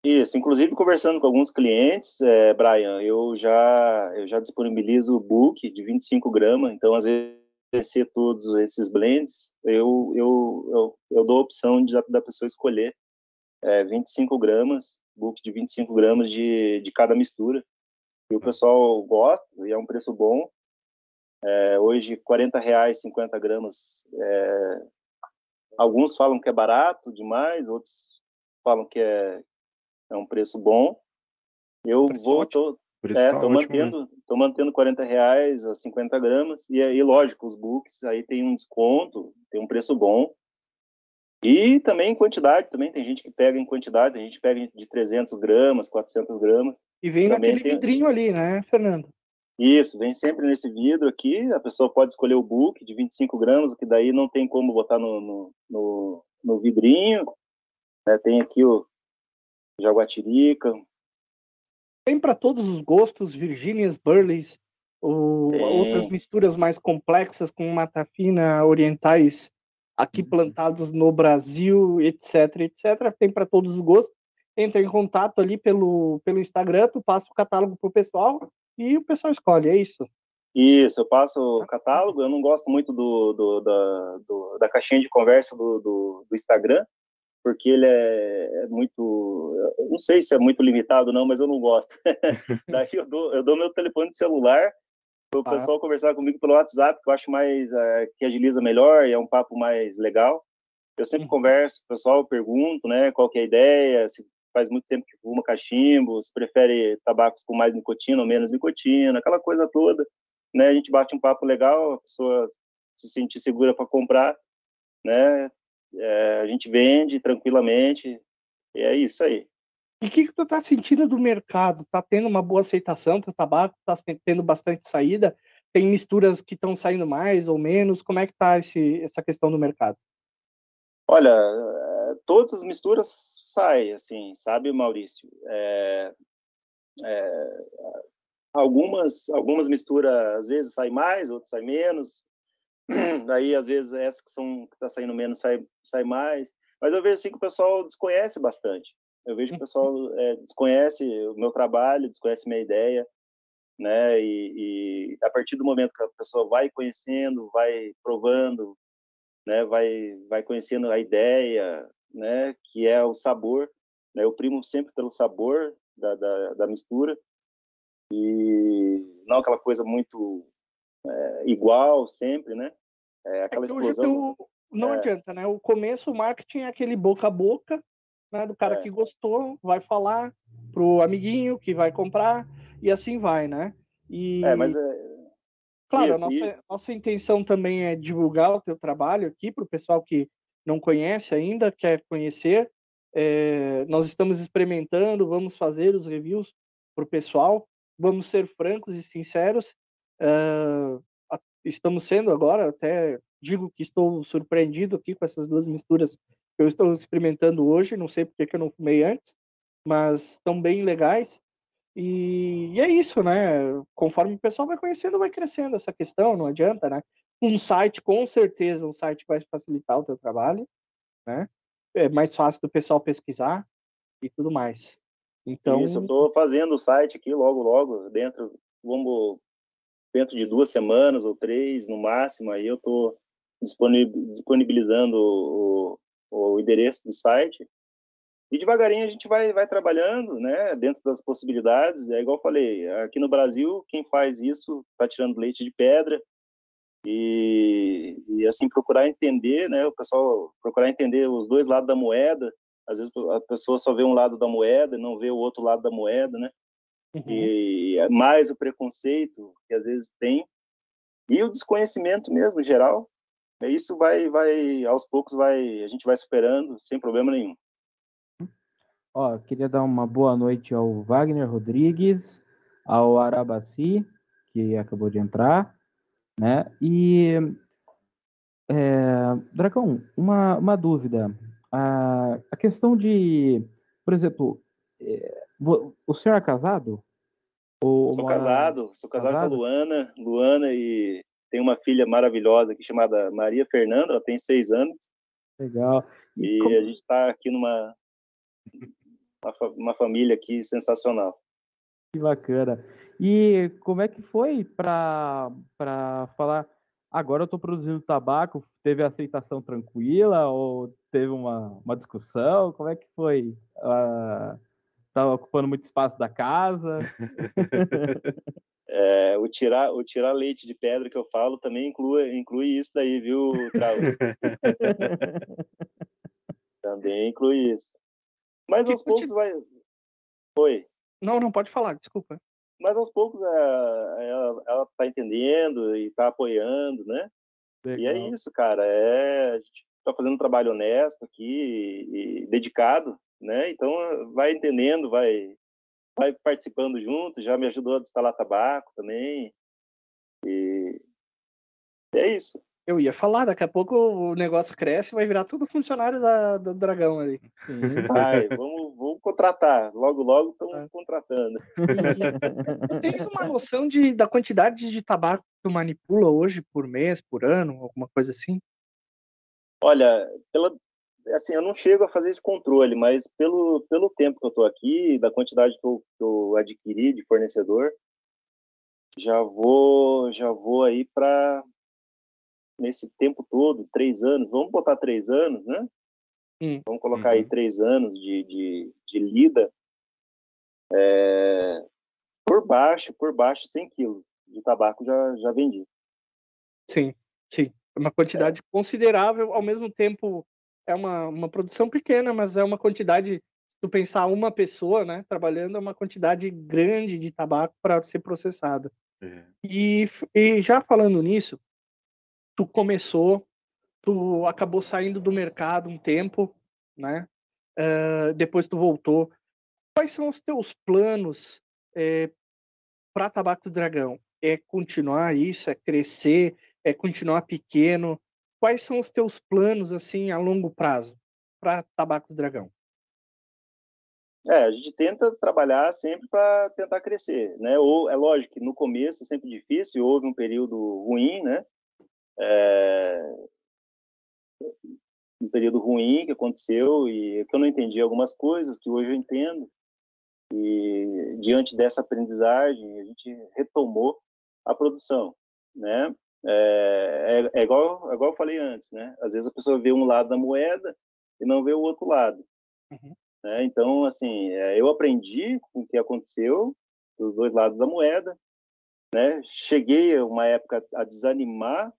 Isso, inclusive conversando com alguns clientes, é, Brian, eu já, eu já disponibilizo o book de 25 gramas, então às vezes ser todos esses blends, eu, eu, eu, eu dou a opção de, da pessoa escolher é, 25 gramas, book de 25 gramas de, de cada mistura. E o pessoal gosta, e é um preço bom. É, hoje, 40 reais 50 gramas. é, alguns falam que é barato demais, outros falam que é, é um preço bom. Eu Preço vou, tô, é, tá tô ótimo, né? mantendo, tô mantendo 40 reais a 50 gramas. E aí, lógico, os books aí tem um desconto, tem um preço bom. E também em quantidade, também tem gente que pega em quantidade, tem gente pega de 300 gramas, 400 gramas. E vem Também naquele tem- vidrinho ali, né, Fernando? Isso, vem sempre nesse vidro aqui. A pessoa pode escolher o book de 25 gramas, que daí não tem como botar no, no, no, no vidrinho. né? Tem aqui o jaguatirica. Tem para todos os gostos, Virginias, Burleys, ou Tem. outras misturas mais complexas com mata fina, orientais aqui plantados no Brasil, etc, etc. Tem para todos os gostos. Entra em contato ali pelo, pelo Instagram, tu passa o catálogo pro pessoal e o pessoal escolhe, é isso. Isso, eu passo o catálogo. Eu não gosto muito do, do- da, do- da caixinha de conversa do, Instagram, porque ele é, é muito. Não sei se é muito limitado, não, mas eu não gosto. daí eu dou, eu dou meu telefone celular para o Ah. pessoal conversar comigo pelo WhatsApp, que eu acho mais. eh, que agiliza melhor e é um papo mais legal. Eu sempre Uhum. converso com o pessoal, pergunto, né, qual que é a ideia, se faz muito tempo que fuma cachimbo, se prefere tabacos com mais nicotina ou menos nicotina, aquela coisa toda, né, a gente bate um papo legal, a pessoa se sentir segura para comprar, né, é, a gente vende tranquilamente, e é isso aí. E o que, que tu tá sentindo do mercado? Tá tendo uma boa aceitação teu tabaco? Tá tendo bastante saída? Tem misturas que estão saindo mais ou menos? Como é que tá esse, essa questão do mercado? Olha, eh, todas as misturas saem, assim, sabe, Maurício? É, é, algumas, algumas misturas, às vezes, saem mais, outras saem menos. Aí, às vezes, essas que está saindo menos sai, sai mais. Mas eu vejo assim que o pessoal desconhece bastante. Eu vejo que o pessoal eh, desconhece o meu trabalho, desconhece minha ideia, né? E, e a partir do momento que a pessoa vai conhecendo, vai provando, né? Vai vai conhecendo a ideia, né? Que é o sabor, né? Eu primo sempre pelo sabor da, da, da mistura e não aquela coisa muito eh, igual sempre, né? É É aquela que hoje explosão. não É. adianta, né? O começo, o marketing é aquele boca a boca, né? Do cara É. que gostou, vai falar pro amiguinho que vai comprar e assim vai, né? E É, mas é, claro, nossa, nossa intenção também é divulgar o teu trabalho aqui para o pessoal que não conhece ainda, quer conhecer. É, nós estamos experimentando, vamos fazer os reviews para o pessoal, vamos ser francos e sinceros. a- estamos sendo agora, até digo que estou surpreendido aqui com essas duas misturas eu estou experimentando hoje, não sei porque que eu não fumei antes, mas estão bem legais. E, e, é isso, né? Conforme o pessoal vai conhecendo, vai crescendo essa questão, não adianta, né? Um site, com certeza, um site vai facilitar o teu trabalho, né? É mais fácil do pessoal pesquisar e tudo mais. Então... Isso, eu estou fazendo o site aqui logo, logo, dentro, vamos, dentro de duas semanas ou três, no máximo, aí eu estou disponibilizando o, o endereço do site e devagarinho a gente vai, vai trabalhando, né, dentro das possibilidades. É igual eu falei, aqui no Brasil, quem faz isso está tirando leite de pedra. E, e, assim, procurar entender, né, o pessoal procurar entender os dois lados da moeda. Às vezes a pessoa só vê um lado da moeda, não vê o outro lado da moeda, né? Uhum. E é mais o preconceito que às vezes tem e o desconhecimento mesmo, em geral. Isso vai, vai, aos poucos, vai, a gente vai superando sem problema nenhum. Ó, queria dar uma boa noite ao Wagner Rodrigues, ao Arabaci, que acabou de entrar, né? E, é, Dragão, uma, uma dúvida. A, a questão de, por exemplo, é, o senhor é casado? Ou sou mora... casado, sou casado, casado, com a Luana, Luana e tem uma filha maravilhosa aqui chamada Maria Fernanda, ela tem seis anos. Legal. E, e como... a gente está aqui numa uma, uma família aqui sensacional. Que bacana. E como é que foi para falar? Agora eu estou produzindo tabaco. Teve aceitação tranquila ou teve uma, uma discussão? Como é que foi? Estava uh, ocupando muito espaço da casa? É, o, tirar, o tirar leite de pedra que eu falo também inclui, inclui isso daí, viu, também inclui isso. Mas aos poucos vai. Oi. Não, não pode falar, desculpa. Mas aos poucos é, ela, ela tá entendendo e tá apoiando, né? Legal. E é isso, cara. É, a gente tá fazendo um trabalho honesto aqui e, e dedicado, né? Então vai entendendo, vai, vai participando junto, já me ajudou a instalar tabaco também. E é isso. Eu ia falar, daqui a pouco o negócio cresce e vai virar tudo funcionário da, do Dragão ali. Vai, vamos, vamos contratar. Logo, logo estamos tá. contratando. Tens uma noção de, da quantidade de tabaco que tu manipula hoje por mês, por ano, alguma coisa assim? Olha, pela, assim, eu não chego a fazer esse controle, mas pelo, pelo tempo que eu estou aqui, da quantidade que eu, que eu adquiri de fornecedor, já vou, já vou aí para nesse tempo todo, três anos, vamos botar três anos, né? Hum. Vamos colocar uhum. aí três anos de, de, de lida, é, por baixo, por baixo, 100 quilos de tabaco já, já vendi. Sim, sim. É uma quantidade é. considerável, ao mesmo tempo é uma, uma produção pequena, mas é uma quantidade, se tu pensar uma pessoa, né, trabalhando, é uma quantidade grande de tabaco para ser processada. É. E, e já falando nisso, tu começou, tu acabou saindo do mercado um tempo, né? Uh, depois tu voltou. Quais são os teus planos é, eh, para Tabaco do Dragão? É continuar isso? É crescer? É continuar pequeno? Quais são os teus planos assim a longo prazo para Tabaco do Dragão? É, a gente tenta trabalhar sempre para tentar crescer, né? Ou é lógico que no começo é sempre difícil, houve um período ruim, né? é, um período ruim que aconteceu e que eu não entendi algumas coisas que hoje eu entendo. E diante dessa aprendizagem, a gente retomou a produção, né? É, é, é, igual, é igual eu falei antes, né? Às vezes a pessoa vê um lado da moeda e não vê o outro lado. Uhum. Né? Então, assim, é, eu aprendi com o que aconteceu dos dois lados da moeda, né? Cheguei uma época a desanimar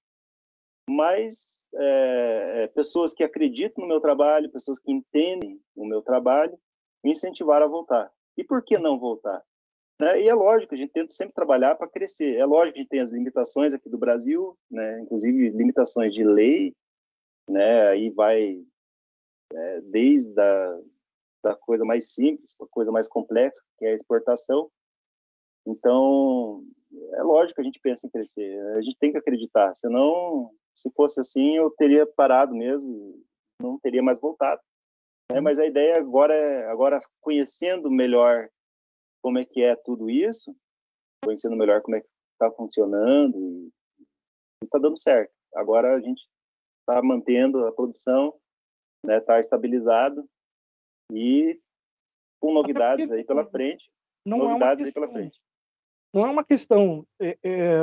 mas é, é, pessoas que acreditam no meu trabalho, pessoas que entendem o meu trabalho, me incentivaram a voltar. E por que não voltar? Né? E é lógico, a gente tenta sempre trabalhar para crescer. É lógico que a gente tem as limitações aqui do Brasil, né? inclusive limitações de lei, né? aí vai é, desde a da coisa mais simples para a coisa mais complexa, que é a exportação. Então, é lógico que a gente pensa em crescer. A gente tem que acreditar. Senão, se fosse assim, eu teria parado mesmo, não teria mais voltado. É, mas a ideia agora é, agora conhecendo melhor como é que é tudo isso, conhecendo melhor como é que está funcionando e está dando certo. Agora a gente está mantendo a produção, está né, tá estabilizado e com novidades aí pela frente. Não novidades é aí pela frente. Não é uma questão. É, é,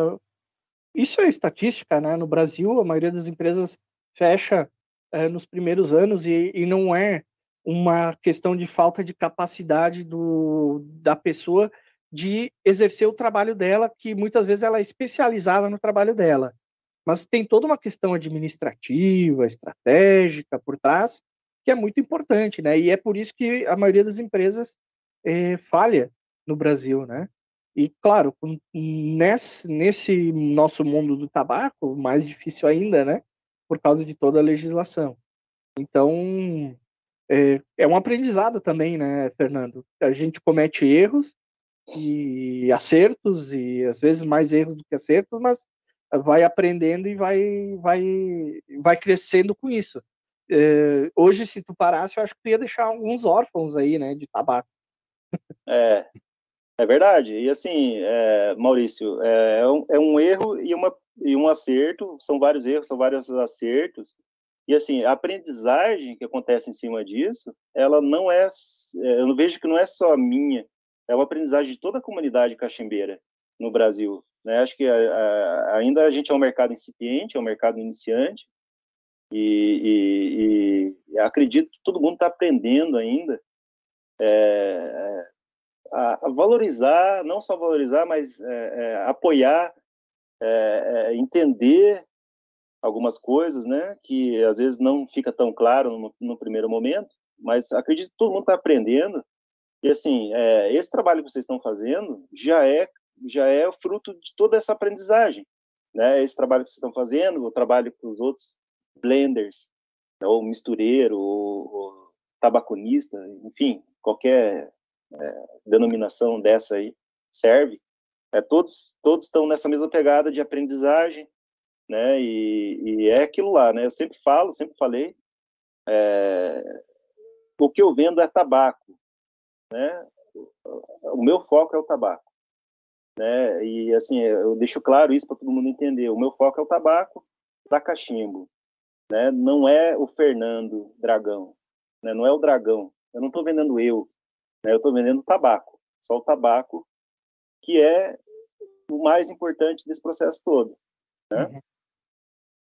isso é estatística, né? No Brasil, a maioria das empresas fecha é, nos primeiros anos e, e não é uma questão de falta de capacidade do, da pessoa de exercer o trabalho dela, que muitas vezes ela é especializada no trabalho dela. Mas tem toda uma questão administrativa, estratégica por trás, que é muito importante, né? E é por isso que a maioria das empresas é, falha no Brasil, né? E, claro, nesse, nesse nosso mundo do tabaco, mais difícil ainda, né? Por causa de toda a legislação. Então, é, é um aprendizado também, né, Fernando? A gente comete erros e acertos, e às vezes mais erros do que acertos, mas vai aprendendo e vai, vai, vai crescendo com isso. É, hoje, se tu parasse, eu acho que tu ia deixar alguns órfãos aí, né, de tabaco. É, é verdade. E assim, é, Maurício, é, é, um, é um erro e, uma, e um acerto, são vários erros, são vários acertos, e assim, a aprendizagem que acontece em cima disso, ela não é, é, eu não vejo que não é só minha, é uma aprendizagem de toda a comunidade cachimbeira no Brasil. Né? Acho que a, a, ainda a gente é um mercado incipiente, é um mercado iniciante, e, e, e acredito que todo mundo está aprendendo ainda é, a, a, valorizar, não só valorizar, mas é, é apoiar, é, é, entender algumas coisas, né, que às vezes não fica tão claro no, no primeiro momento, mas acredito que todo mundo está aprendendo. E assim, é, esse trabalho que vocês estão fazendo já é já é fruto de toda essa aprendizagem, né? Esse trabalho que vocês estão fazendo, o trabalho com os outros blenders, ou mistureiro, ou, ou tabaconista, enfim, qualquer é, denominação dessa aí serve. É, todos todos estão nessa mesma pegada de aprendizagem, né? E, e, é aquilo lá, né? Eu sempre falo, sempre falei, é, o que eu vendo é tabaco, né? O meu foco é o tabaco, né? E assim, eu deixo claro isso para todo mundo entender. O meu foco é o tabaco da cachimbo, né? Não é o Fernando Dragão, né? Não é o Dragão. Eu não estou vendendo eu, né? Eu estou vendendo tabaco, só o tabaco que é o mais importante desse processo todo. Né? Uhum.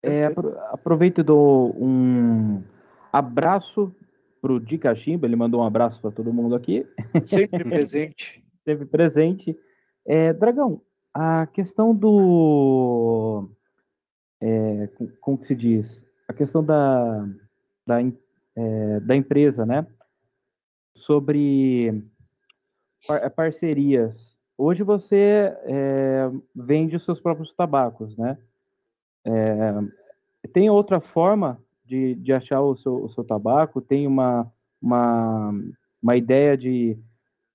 É, aproveito e dou um abraço pro Di Cachimba, ele mandou um abraço para todo mundo aqui. Sempre presente. Sempre presente. É, Dragão, a questão do. É, como que se diz? A questão da, da, é, da empresa, né? Sobre par parcerias. Hoje você é, vende os seus próprios tabacos, né? É, tem outra forma de, de achar o seu, o seu tabaco? Tem uma, uma, uma ideia de,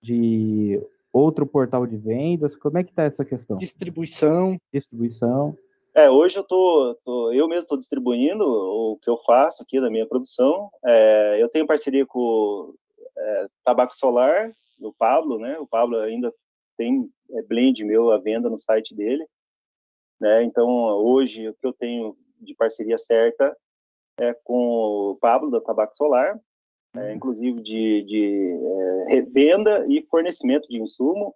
de outro portal de vendas? Como é que está essa questão? Distribuição. Distribuição. É, hoje eu tô, tô eu mesmo estou distribuindo o que eu faço aqui da minha produção. É, eu tenho parceria com é, Tabaco Solar, o Pablo, né? O Pablo ainda tem é, blend meu à venda no site dele. Né? Então, hoje, o que eu tenho de parceria certa é com o Pablo, da Tabaco Solar, é, uhum. inclusive de, de é, revenda e fornecimento de insumo.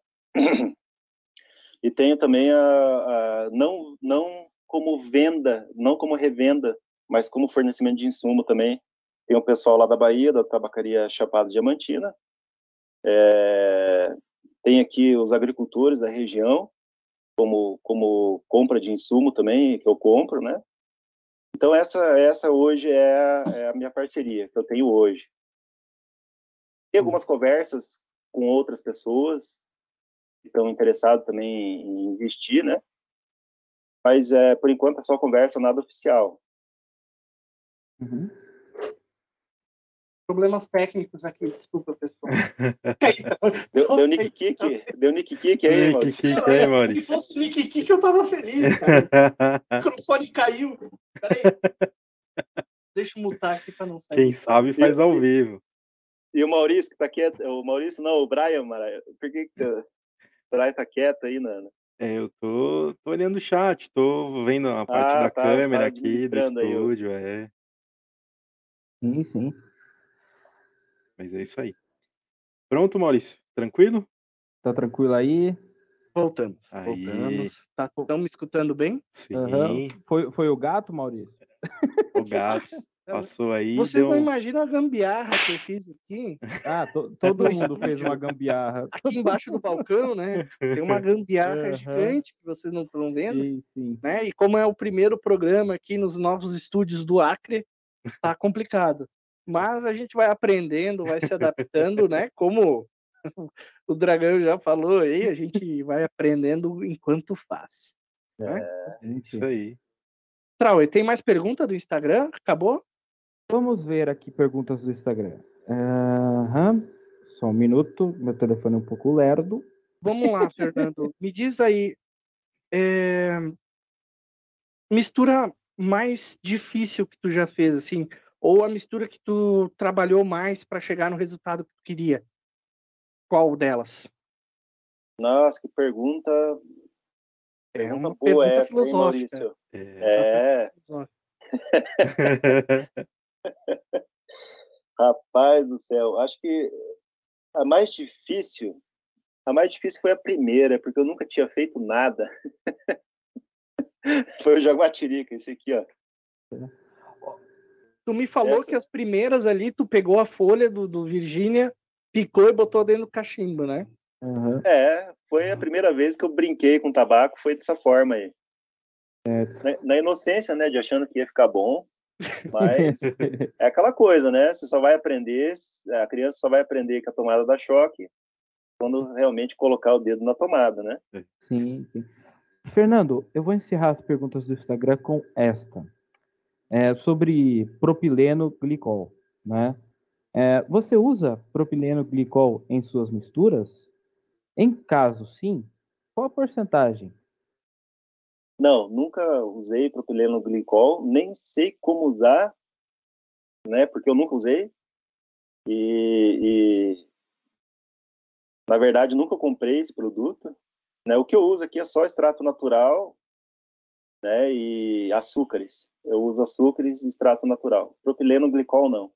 e tenho também a, a, não, não como venda, não como revenda, mas como fornecimento de insumo também. Tem o pessoal lá da Bahia, da tabacaria Chapada Diamantina. É, tem aqui os agricultores da região, como, como compra de insumo também, que eu compro, né? Então, essa, essa hoje é a, é a minha parceria que eu tenho hoje. Tem algumas conversas com outras pessoas que estão interessadas também em investir, né? Mas, é, por enquanto, é só conversa, nada oficial. Uhum. Problemas técnicos aqui, desculpa, pessoal. Deu, deu Nick Kick? Deu Nick Kick aí, Nick Maurício? Kick aí, Se Maurício. fosse o Nick Kick, eu tava feliz, cara. O microfone caiu. Peraí. Deixa eu mutar aqui pra não sair. Quem sabe faz ao vivo. E o Maurício que tá quieto. O Maurício não, o Brian, Mara. Por que, que o Brian tá quieto aí, Nana? É, eu tô, tô olhando o chat, tô vendo a parte Ah, da tá, câmera tá aqui, do administrando aí estúdio, é. Sim, sim. Mas é isso aí. Pronto, Maurício? Tranquilo? Tá tranquilo aí? Voltamos. Aí. Voltamos. Tá, estão me escutando bem? Sim, Aham. Foi, foi o gato, Maurício? o gato passou aí, Vocês deu... não imaginam a gambiarra que eu fiz aqui? Ah, to- todo mundo fez uma gambiarra. Aqui embaixo do balcão, né? Tem uma gambiarra Aham. gigante que vocês não estão vendo. Sim, sim. né? E como é o primeiro programa aqui nos novos estúdios do Acre, tá complicado. Mas a gente vai aprendendo, vai se adaptando, né? Como o Dragão já falou aí, a gente vai aprendendo enquanto faz. Gente, Isso aí. Trauer, tem mais pergunta do Instagram? Acabou? Vamos ver aqui perguntas do Instagram. Aham. Só um minuto, meu telefone é um pouco lerdo. Vamos lá, Fernando. Me diz aí, é, mistura mais difícil que tu já fez, assim, ou a mistura que tu trabalhou mais para chegar no resultado que tu queria? Qual delas? Nossa, que pergunta, É pergunta uma boa pergunta essa, hein, filosófica. Maurício? É. É, rapaz do céu, acho que a mais difícil, a mais difícil foi a primeira, porque eu nunca tinha feito nada. Foi o Jaguatirica, esse aqui, ó. Tu me falou Essa- que as primeiras ali, tu pegou a folha do, do Virgínia, picou e botou dentro do cachimbo, né? Aham. É, foi a primeira vez que eu brinquei com tabaco, foi dessa forma aí. Na, na inocência, né, de achando que ia ficar bom, mas é aquela coisa, né? Você só vai aprender, a criança só vai aprender que a tomada dá choque quando realmente colocar o dedo na tomada, né? Sim, sim. Fernando, eu vou encerrar as perguntas do Instagram com esta. É, sobre propileno glicol, né? É, você usa propileno glicol em suas misturas? Em caso sim, qual a porcentagem? Não, nunca usei propileno glicol, nem sei como usar, né? Porque eu nunca usei. E, e, na verdade nunca comprei esse produto. Né? O que eu uso aqui é só extrato natural, né? E açúcares. Eu uso açúcares e extrato natural. Propileno glicol não.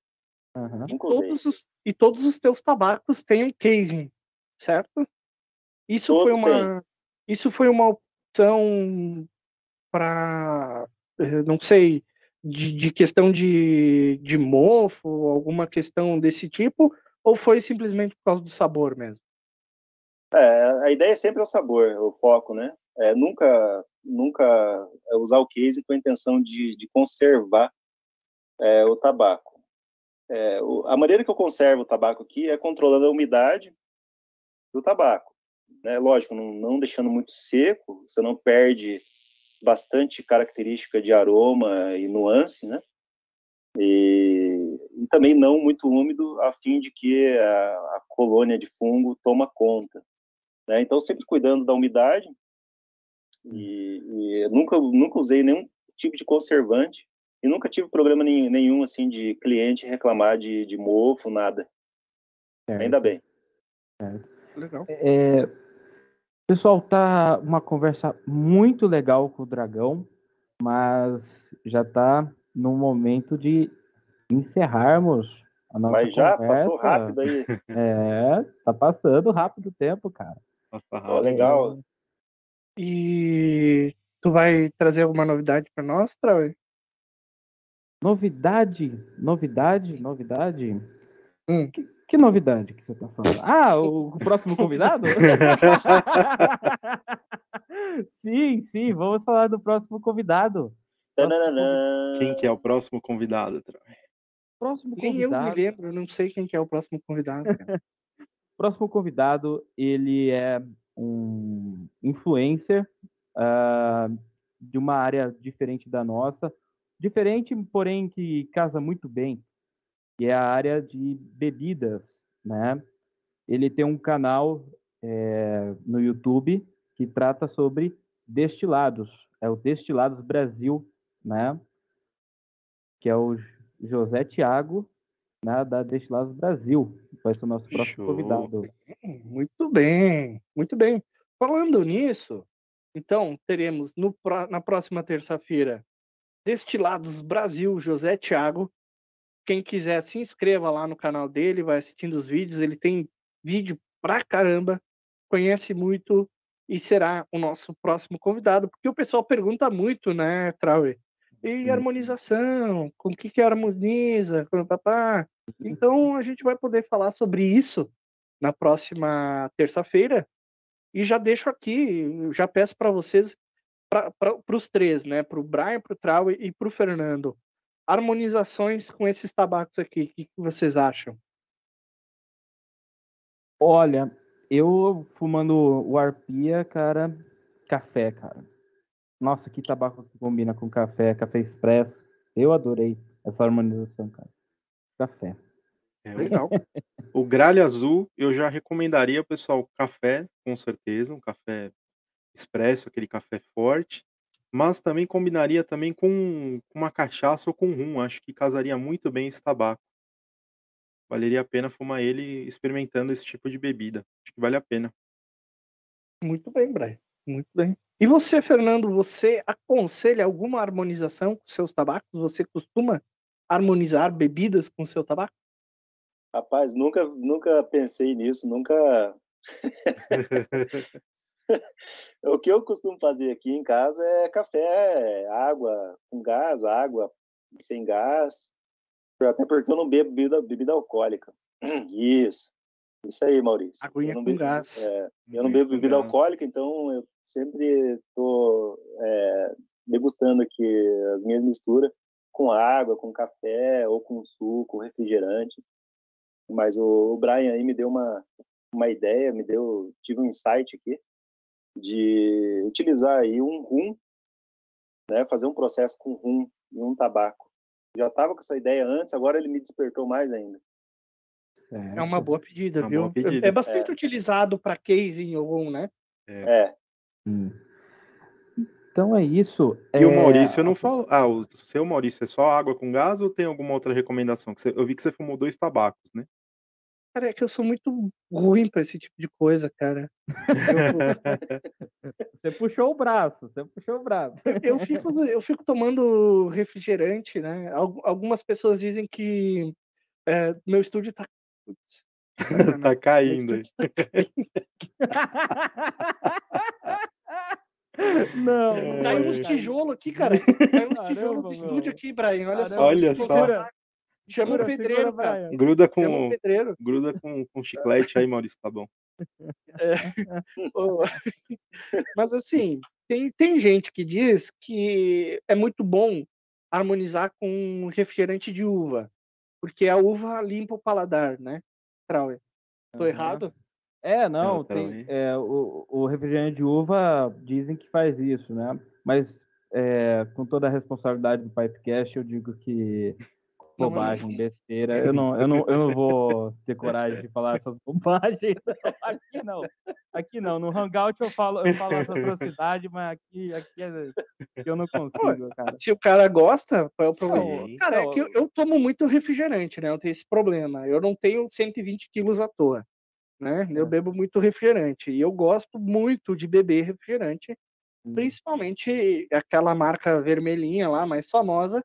Aham. Nunca usei. Todos os, e todos os teus tabacos têm um casing, certo? Isso foi Todos uma isso foi uma opção para não sei de, de questão de, de mofo, alguma questão desse tipo, ou foi simplesmente por causa do sabor mesmo? É, a ideia é sempre o sabor, o foco, né? É, nunca, nunca usar o case com a intenção de, de conservar é, o tabaco. É, o, a maneira que eu conservo o tabaco aqui é controlando a umidade do tabaco. Né? Lógico, não, não deixando muito seco, você não perde bastante característica de aroma e nuance, né? E, e também não muito úmido, a fim de que a, a colônia de fungo toma conta. Né? Então, sempre cuidando da umidade. E, e nunca, nunca usei nenhum tipo de conservante e nunca tive problema nenhum, nenhum assim de cliente reclamar de, de mofo, nada. Certo. Ainda bem. Legal. É, pessoal, tá uma conversa muito legal com o Dragão, mas já tá no momento de encerrarmos a nossa Mas já conversa. passou rápido aí. É, tá passando rápido o tempo, cara. Nossa, rápido. legal. E tu vai trazer alguma novidade para nós, Trauer? Novidade, novidade, novidade. Hum. Que, que novidade que você tá falando? Ah, o, o próximo convidado? sim, sim, vamos falar do próximo convidado. Quem que é o próximo convidado? Tra? Próximo Nem eu me convidado. lembro, eu não sei quem que é o próximo convidado. cara. próximo convidado, ele é um influencer ah, de uma área diferente da nossa. Diferente, porém, que casa muito bem que é a área de bebidas, né? Ele tem um canal é, no YouTube que trata sobre destilados, é o Destilados Brasil, né? Que é o José Tiago, né, da Destilados Brasil, vai ser o nosso próximo Show. convidado. Muito bem, muito bem. Falando nisso, então teremos no na próxima terça-feira Destilados Brasil, José Thiago. Quem quiser se inscreva lá no canal dele, vai assistindo os vídeos. Ele tem vídeo pra caramba, conhece muito e será o nosso próximo convidado, porque o pessoal pergunta muito, né, Trauer? E Sim. harmonização, com o que que harmoniza, com papá. Então a gente vai poder falar sobre isso na próxima terça-feira. E já deixo aqui, já peço para vocês, para os três, né? Para o Brian, para o Trau e para o Fernando, harmonizações com esses tabacos aqui. O que, que vocês acham? Olha, eu fumando o arpia, cara, café, cara. Nossa, que tabaco que combina com café, café expresso. Eu adorei essa harmonização, cara. Café. É, o- Legal. O gralha azul, eu já recomendaria, pessoal, café, com certeza, um café expresso, aquele café forte, mas também combinaria também com com uma cachaça ou com rum, acho que casaria muito bem esse tabaco. Valeria a pena fumar ele experimentando esse tipo de bebida, acho que vale a pena. Muito bem, Brian. Muito bem. E você, Fernando, você aconselha alguma harmonização com seus tabacos? Você costuma harmonizar bebidas com seu tabaco? Rapaz, nunca, nunca pensei nisso, nunca. o que eu costumo fazer aqui em casa é café, água com gás, água sem gás. Até porque eu não bebo bebida, bebida alcoólica. Isso. Isso aí, Maurício. Aguinha eu não com bebo, gás. é, eu não bebo bebida alcoólica, então eu sempre estou degustando aqui as minhas misturas com água, com café, ou com suco, refrigerante. Mas o, o Brian aí me deu uma, uma ideia, me deu, tive um insight aqui de utilizar aí um rum, né, fazer um processo com rum e um tabaco. Já estava com essa ideia antes, agora ele me despertou mais ainda. É uma boa pedida, Uma viu? boa pedida. É bastante utilizado para casing ou né? É, Hum. Então é isso. E o É, Maurício não falou. Ah, o seu Maurício é só água com gás ou tem alguma outra recomendação? Que você- eu vi que você fumou dois tabacos, né? Cara, é que eu sou muito ruim para esse tipo de coisa, cara. Você puxou o braço, você puxou o braço. Eu, eu fico, eu fico tomando refrigerante, né? Al- Algumas pessoas dizem que é, meu estúdio tá. Putz, tá meu caindo tá caindo. Não, É. não Caiu uns cair. tijolos aqui, cara. Caiu uns tijolos do estúdio aqui, Brian. Olha só. Olha só. Chama o pedreiro, segura, cara. Brian. Gruda Chama o com, pedreiro. gruda com, com chiclete aí, Maurício, tá bom. Ô, Mas assim, tem, tem gente que diz que é muito bom harmonizar com refrigerante de uva, porque a uva limpa o paladar, né? Trauer? Tô Aham. errado? É, não, tem, é, o, o refrigerante de uva dizem que faz isso, né? Mas é, com toda a responsabilidade do Pipecast, eu digo que bobagem, besteira. Eu não, eu, não, eu não vou ter coragem de falar essas bobagens. não. Aqui não. Aqui não. No Hangout eu falo, eu falo essa atrocidade, mas aqui, aqui, é, aqui eu não consigo, cara. Se o cara gosta, qual é o problema? Sim. Cara, é que eu, eu tomo muito refrigerante, né? Eu tenho esse problema. Eu não tenho 120 quilos à toa, né? Eu É. bebo muito refrigerante. E eu gosto muito de beber refrigerante, Hum, principalmente aquela marca vermelhinha lá, mais famosa.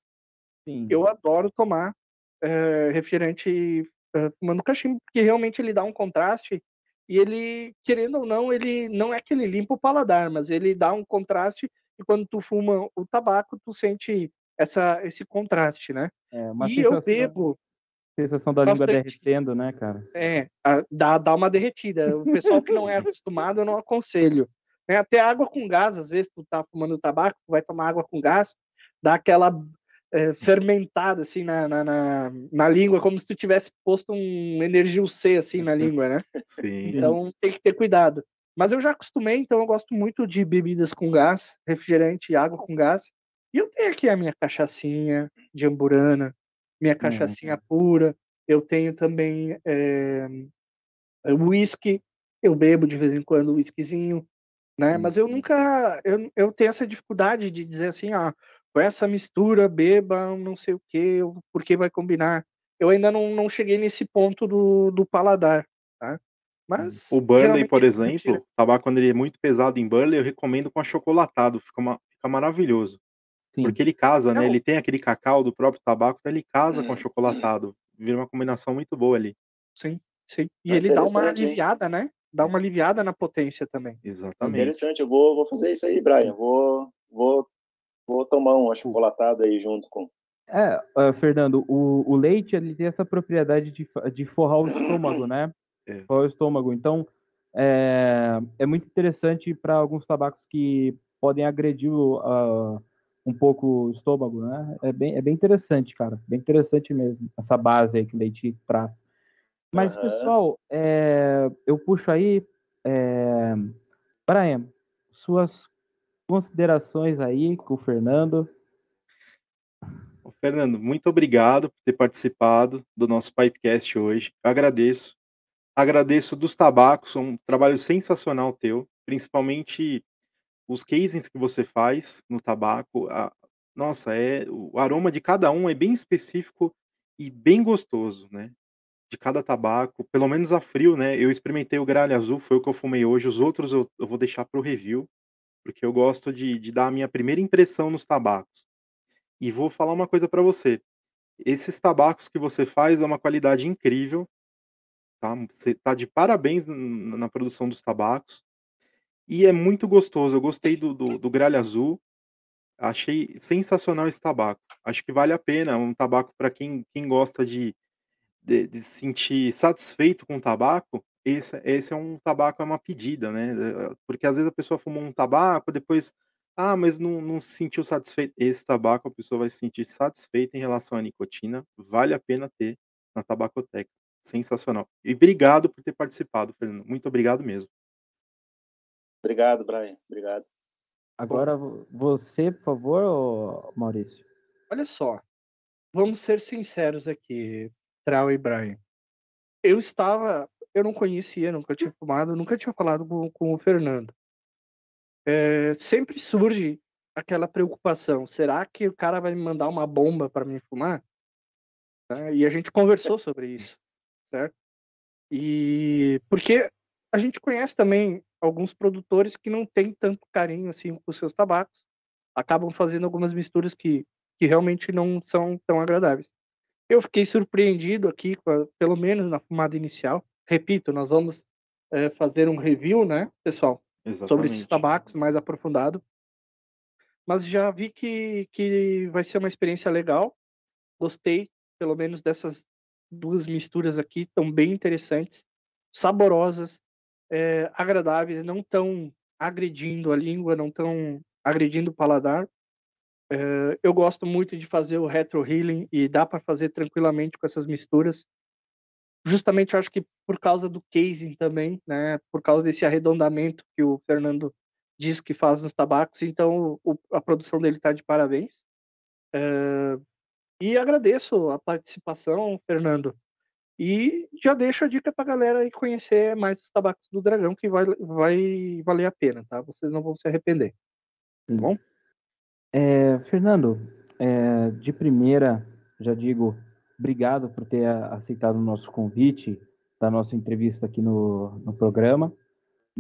Sim. Eu adoro tomar eh, refrigerante fumando cachimbo, porque realmente ele dá um contraste. E ele, querendo ou não, ele não é que ele limpa o paladar, mas ele dá um contraste. E quando tu fuma o tabaco, tu sente essa, esse contraste, né? É e eu sensação, bebo, sensação da língua derretendo, né, cara? é, a- dá, dá uma derretida. O pessoal que não é acostumado, eu não aconselho. né? Até água com gás, às vezes tu tá fumando tabaco, tu vai tomar água com gás, dá aquela eh, fermentada assim na, na, na, na língua, como se tu tivesse posto um energia C assim na língua, né? Sim. Então tem que ter cuidado. Mas eu já acostumei, então eu gosto muito de bebidas com gás, refrigerante e água com gás. E eu tenho aqui a minha cachaçinha de amburana, minha cachaçinha pura, Eu tenho também é, whisky, eu bebo de vez em quando whiskyzinho, né? Mas eu nunca, eu, eu tenho essa dificuldade de dizer assim, ah, com essa mistura, beba, não sei o que, porque vai combinar. Eu ainda não, não cheguei nesse ponto do, do paladar, tá? Mas o Burley, por eu exemplo, prefiro- tabaco quando ele é muito pesado em Burley, eu recomendo com achocolatado, fica, uma- fica maravilhoso. Sim. Porque ele casa, né? Ele tem aquele cacau do próprio tabaco, então ele casa com Hum. achocolatado. Vira uma combinação muito boa ali. Sim, sim. E Ah, ele dá uma aliviada, né? Dá uma aliviada na potência também. Exatamente. Interessante, eu vou, vou fazer isso aí, Brian. Vou, vou, vou tomar um achocolatado aí junto com. É, ah, Fernando, o, o leite ele tem essa propriedade de, de forrar o estômago, né? É. Forrar o estômago. Então, é, é muito interessante para alguns tabacos que podem agredir o, ah, um pouco o estômago, né? É bem, é bem interessante, cara. Bem interessante mesmo, essa base aí que o leite traz. Mas, Aham. pessoal, é, eu puxo aí. É, Brian, suas considerações aí com o Fernando. Fernando, muito obrigado por ter participado do nosso Pipecast hoje. Eu agradeço. Agradeço dos tabacos, é um trabalho sensacional teu, principalmente os casings que você faz no tabaco. A- nossa, é o aroma de cada um é bem específico e bem gostoso, né? De cada tabaco, pelo menos a frio, né? Eu experimentei o gralha azul, foi o que eu fumei hoje. Os outros eu, eu vou deixar para o review, porque eu gosto de, de dar a minha primeira impressão nos tabacos. E vou falar uma coisa para você. Esses tabacos que você faz é uma qualidade incrível, tá? Você tá de parabéns n- na produção dos tabacos. E é muito gostoso. Eu gostei do, do, do gralha azul. Achei sensacional esse tabaco. Acho que vale a pena. É um tabaco para quem, quem gosta de, de, de se sentir satisfeito com o tabaco. Esse, esse é um tabaco, é uma pedida, né? Eh, Porque às vezes a pessoa fumou um tabaco, depois, ah, mas não, não se sentiu satisfeito. Esse tabaco a pessoa vai se sentir satisfeita em relação à nicotina. Vale a pena ter na tabacoteca. Sensacional. E obrigado por ter participado, Fernando. Muito obrigado mesmo. Obrigado, Brian. Obrigado. Agora, vo- você, por favor, Maurício. Olha só, vamos ser sinceros aqui, Trau e Brian. Eu estava, eu não conhecia, nunca tinha fumado, nunca tinha falado com, com o Fernando. É, sempre surge aquela preocupação: será que o cara vai me mandar uma bomba para mim fumar? Né? E a gente conversou sobre isso, certo? E porque a gente conhece também alguns produtores que não têm tanto carinho assim com os seus tabacos, acabam fazendo algumas misturas que, que realmente não são tão agradáveis. Eu fiquei surpreendido aqui, pelo menos na fumada inicial. Repito, nós vamos eh, fazer um review, né, pessoal, sobre esses Exatamente. tabacos mais aprofundado. Mas já vi que, que vai ser uma experiência legal. Gostei, pelo menos, dessas duas misturas aqui, estão bem interessantes, saborosas, eh, agradáveis, não tão agredindo a língua, não tão agredindo o paladar. Eh, eu gosto muito de fazer o retro healing e dá para fazer tranquilamente com essas misturas. Justamente acho que por causa do casing também, né? Por causa desse arredondamento que o Fernando diz que faz nos tabacos, então o- a produção dele está de parabéns. Eh, e agradeço a participação, Fernando. E já deixo a dica para galera aí conhecer mais os tabacos do Dragão, que vai, vai valer a pena, tá? Vocês não vão se arrepender. Tá bom? É, Fernando, é, de primeira, já digo, obrigado por ter a- aceitado o nosso convite da nossa entrevista aqui no, no programa,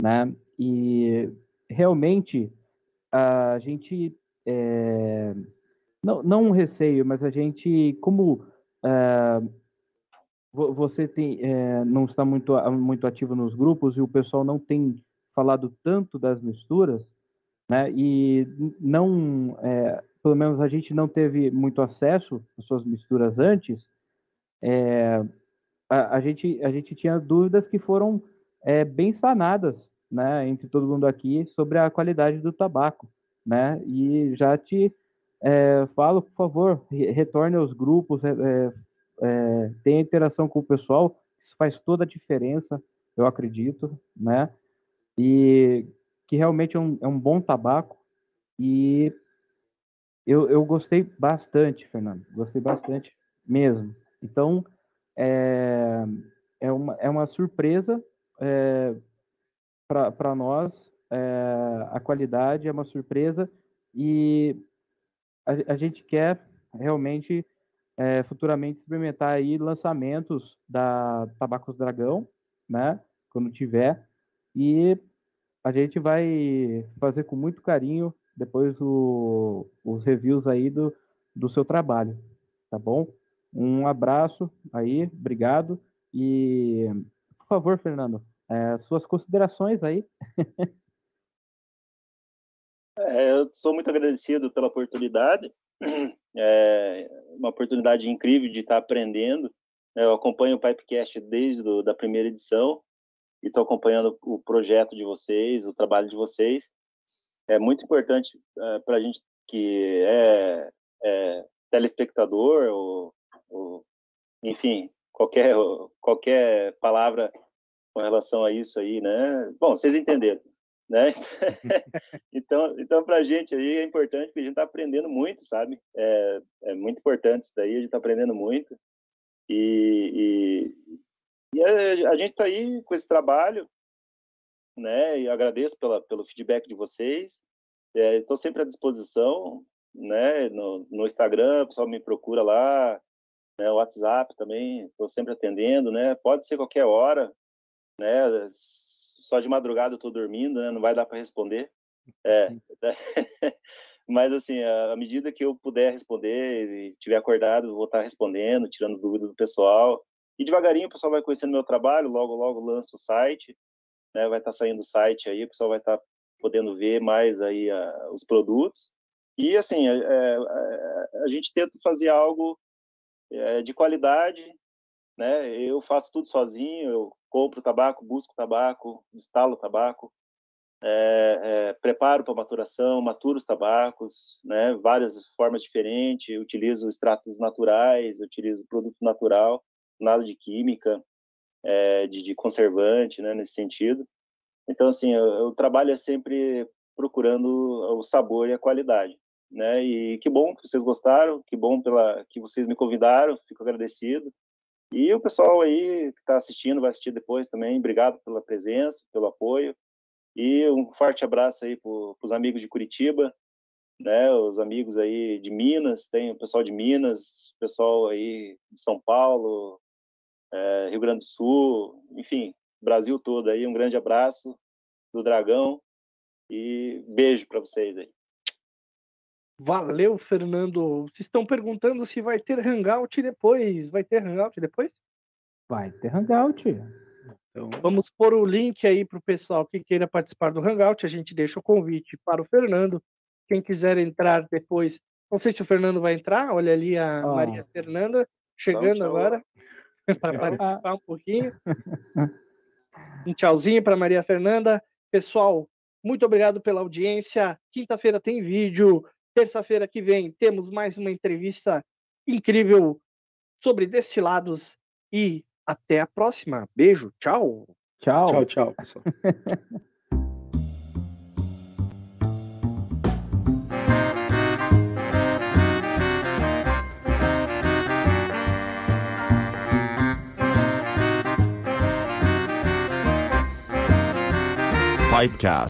né? E realmente a gente é, não, não um receio, mas a gente, como é, você tem, é, não está muito, muito ativo nos grupos e o pessoal não tem falado tanto das misturas, né? E não, é, pelo menos a gente não teve muito acesso às suas misturas antes. é, a, a gente a gente tinha dúvidas que foram bem sanadas, né? Entre todo mundo aqui sobre a qualidade do tabaco, né? E já te falo, por favor, re- retorne aos grupos, é, tenha interação com o pessoal, isso faz toda a diferença, eu acredito, né? E que realmente é um, é um bom tabaco e eu, eu gostei bastante, Fernando, gostei bastante mesmo. Então, é, é, uma, é uma surpresa é, para nós, é, a qualidade é uma surpresa e a, a gente quer realmente é, futuramente experimentar aí lançamentos da Tabacos Dragão, né? Quando tiver. E a gente vai fazer com muito carinho depois o, os reviews aí do, do seu trabalho, tá bom? Um abraço aí, obrigado. E, por favor, Fernando, é, suas considerações aí. é, eu sou muito agradecido pela oportunidade. É uma oportunidade incrível de estar aprendendo. Eu acompanho o Pipecast desde do, da primeira edição e estou acompanhando o projeto de vocês, o trabalho de vocês. É muito importante é, para a gente que é, é telespectador ou, ou, enfim, qualquer qualquer palavra com relação a isso aí, né? Bom, vocês entenderam, né? então, então para a gente aí é importante porque a gente está aprendendo muito, sabe? É, é muito importante isso daí, a gente está aprendendo muito e, e, e a, a, gente está aí com esse trabalho, né? E agradeço pela, pelo feedback de vocês. Estou é, sempre à disposição, né? No, no Instagram, o pessoal me procura lá, né? WhatsApp também, estou sempre atendendo, né? Pode ser qualquer hora, né? Só de madrugada eu estou dormindo, né? Não vai dar para responder. É. Mas, assim, à medida que eu puder responder e estiver acordado, vou estar respondendo, tirando dúvidas do pessoal. E devagarinho o pessoal vai conhecendo meu trabalho, logo, logo lanço o site, né? Vai estar saindo o site aí, o pessoal vai estar podendo ver mais aí a, os produtos. E, assim, é, é, a gente tenta fazer algo é, de qualidade, né? Eu faço tudo sozinho, eu compro tabaco, busco tabaco, instalo tabaco, é, é, preparo para maturação, maturo os tabacos, né? Várias formas diferentes, utilizo extratos naturais, utilizo produto natural, nada de química, é, de, de, conservante, né? Nesse sentido. Então, assim, o trabalho é sempre procurando o sabor e a qualidade, né? E que bom que vocês gostaram, que bom pela que vocês me convidaram, fico agradecido. E o pessoal aí que está assistindo, vai assistir depois também, obrigado pela presença, pelo apoio. E um forte abraço aí para os amigos de Curitiba, né, os amigos aí de Minas, tem o pessoal de Minas, pessoal aí de São Paulo, é, Rio Grande do Sul, enfim, Brasil todo aí, um grande abraço do Dragão e beijo para vocês aí. Valeu, Fernando. Vocês estão perguntando se vai ter Hangout depois. Vai ter Hangout depois? Vai ter Hangout. Então... Vamos pôr o link aí para o pessoal que queira participar do Hangout. A gente deixa o convite para o Fernando. Quem quiser entrar depois. Não sei se o Fernando vai entrar. Olha ali a oh. Maria Fernanda chegando tchau, tchau. agora para participar um pouquinho. Um tchauzinho para Maria Fernanda. Pessoal, muito obrigado pela audiência. Quinta-feira tem vídeo. Terça-feira que vem temos mais uma entrevista incrível sobre destilados e até a próxima. Beijo, tchau. Tchau. Tchau, tchau, pessoal. Pipecast.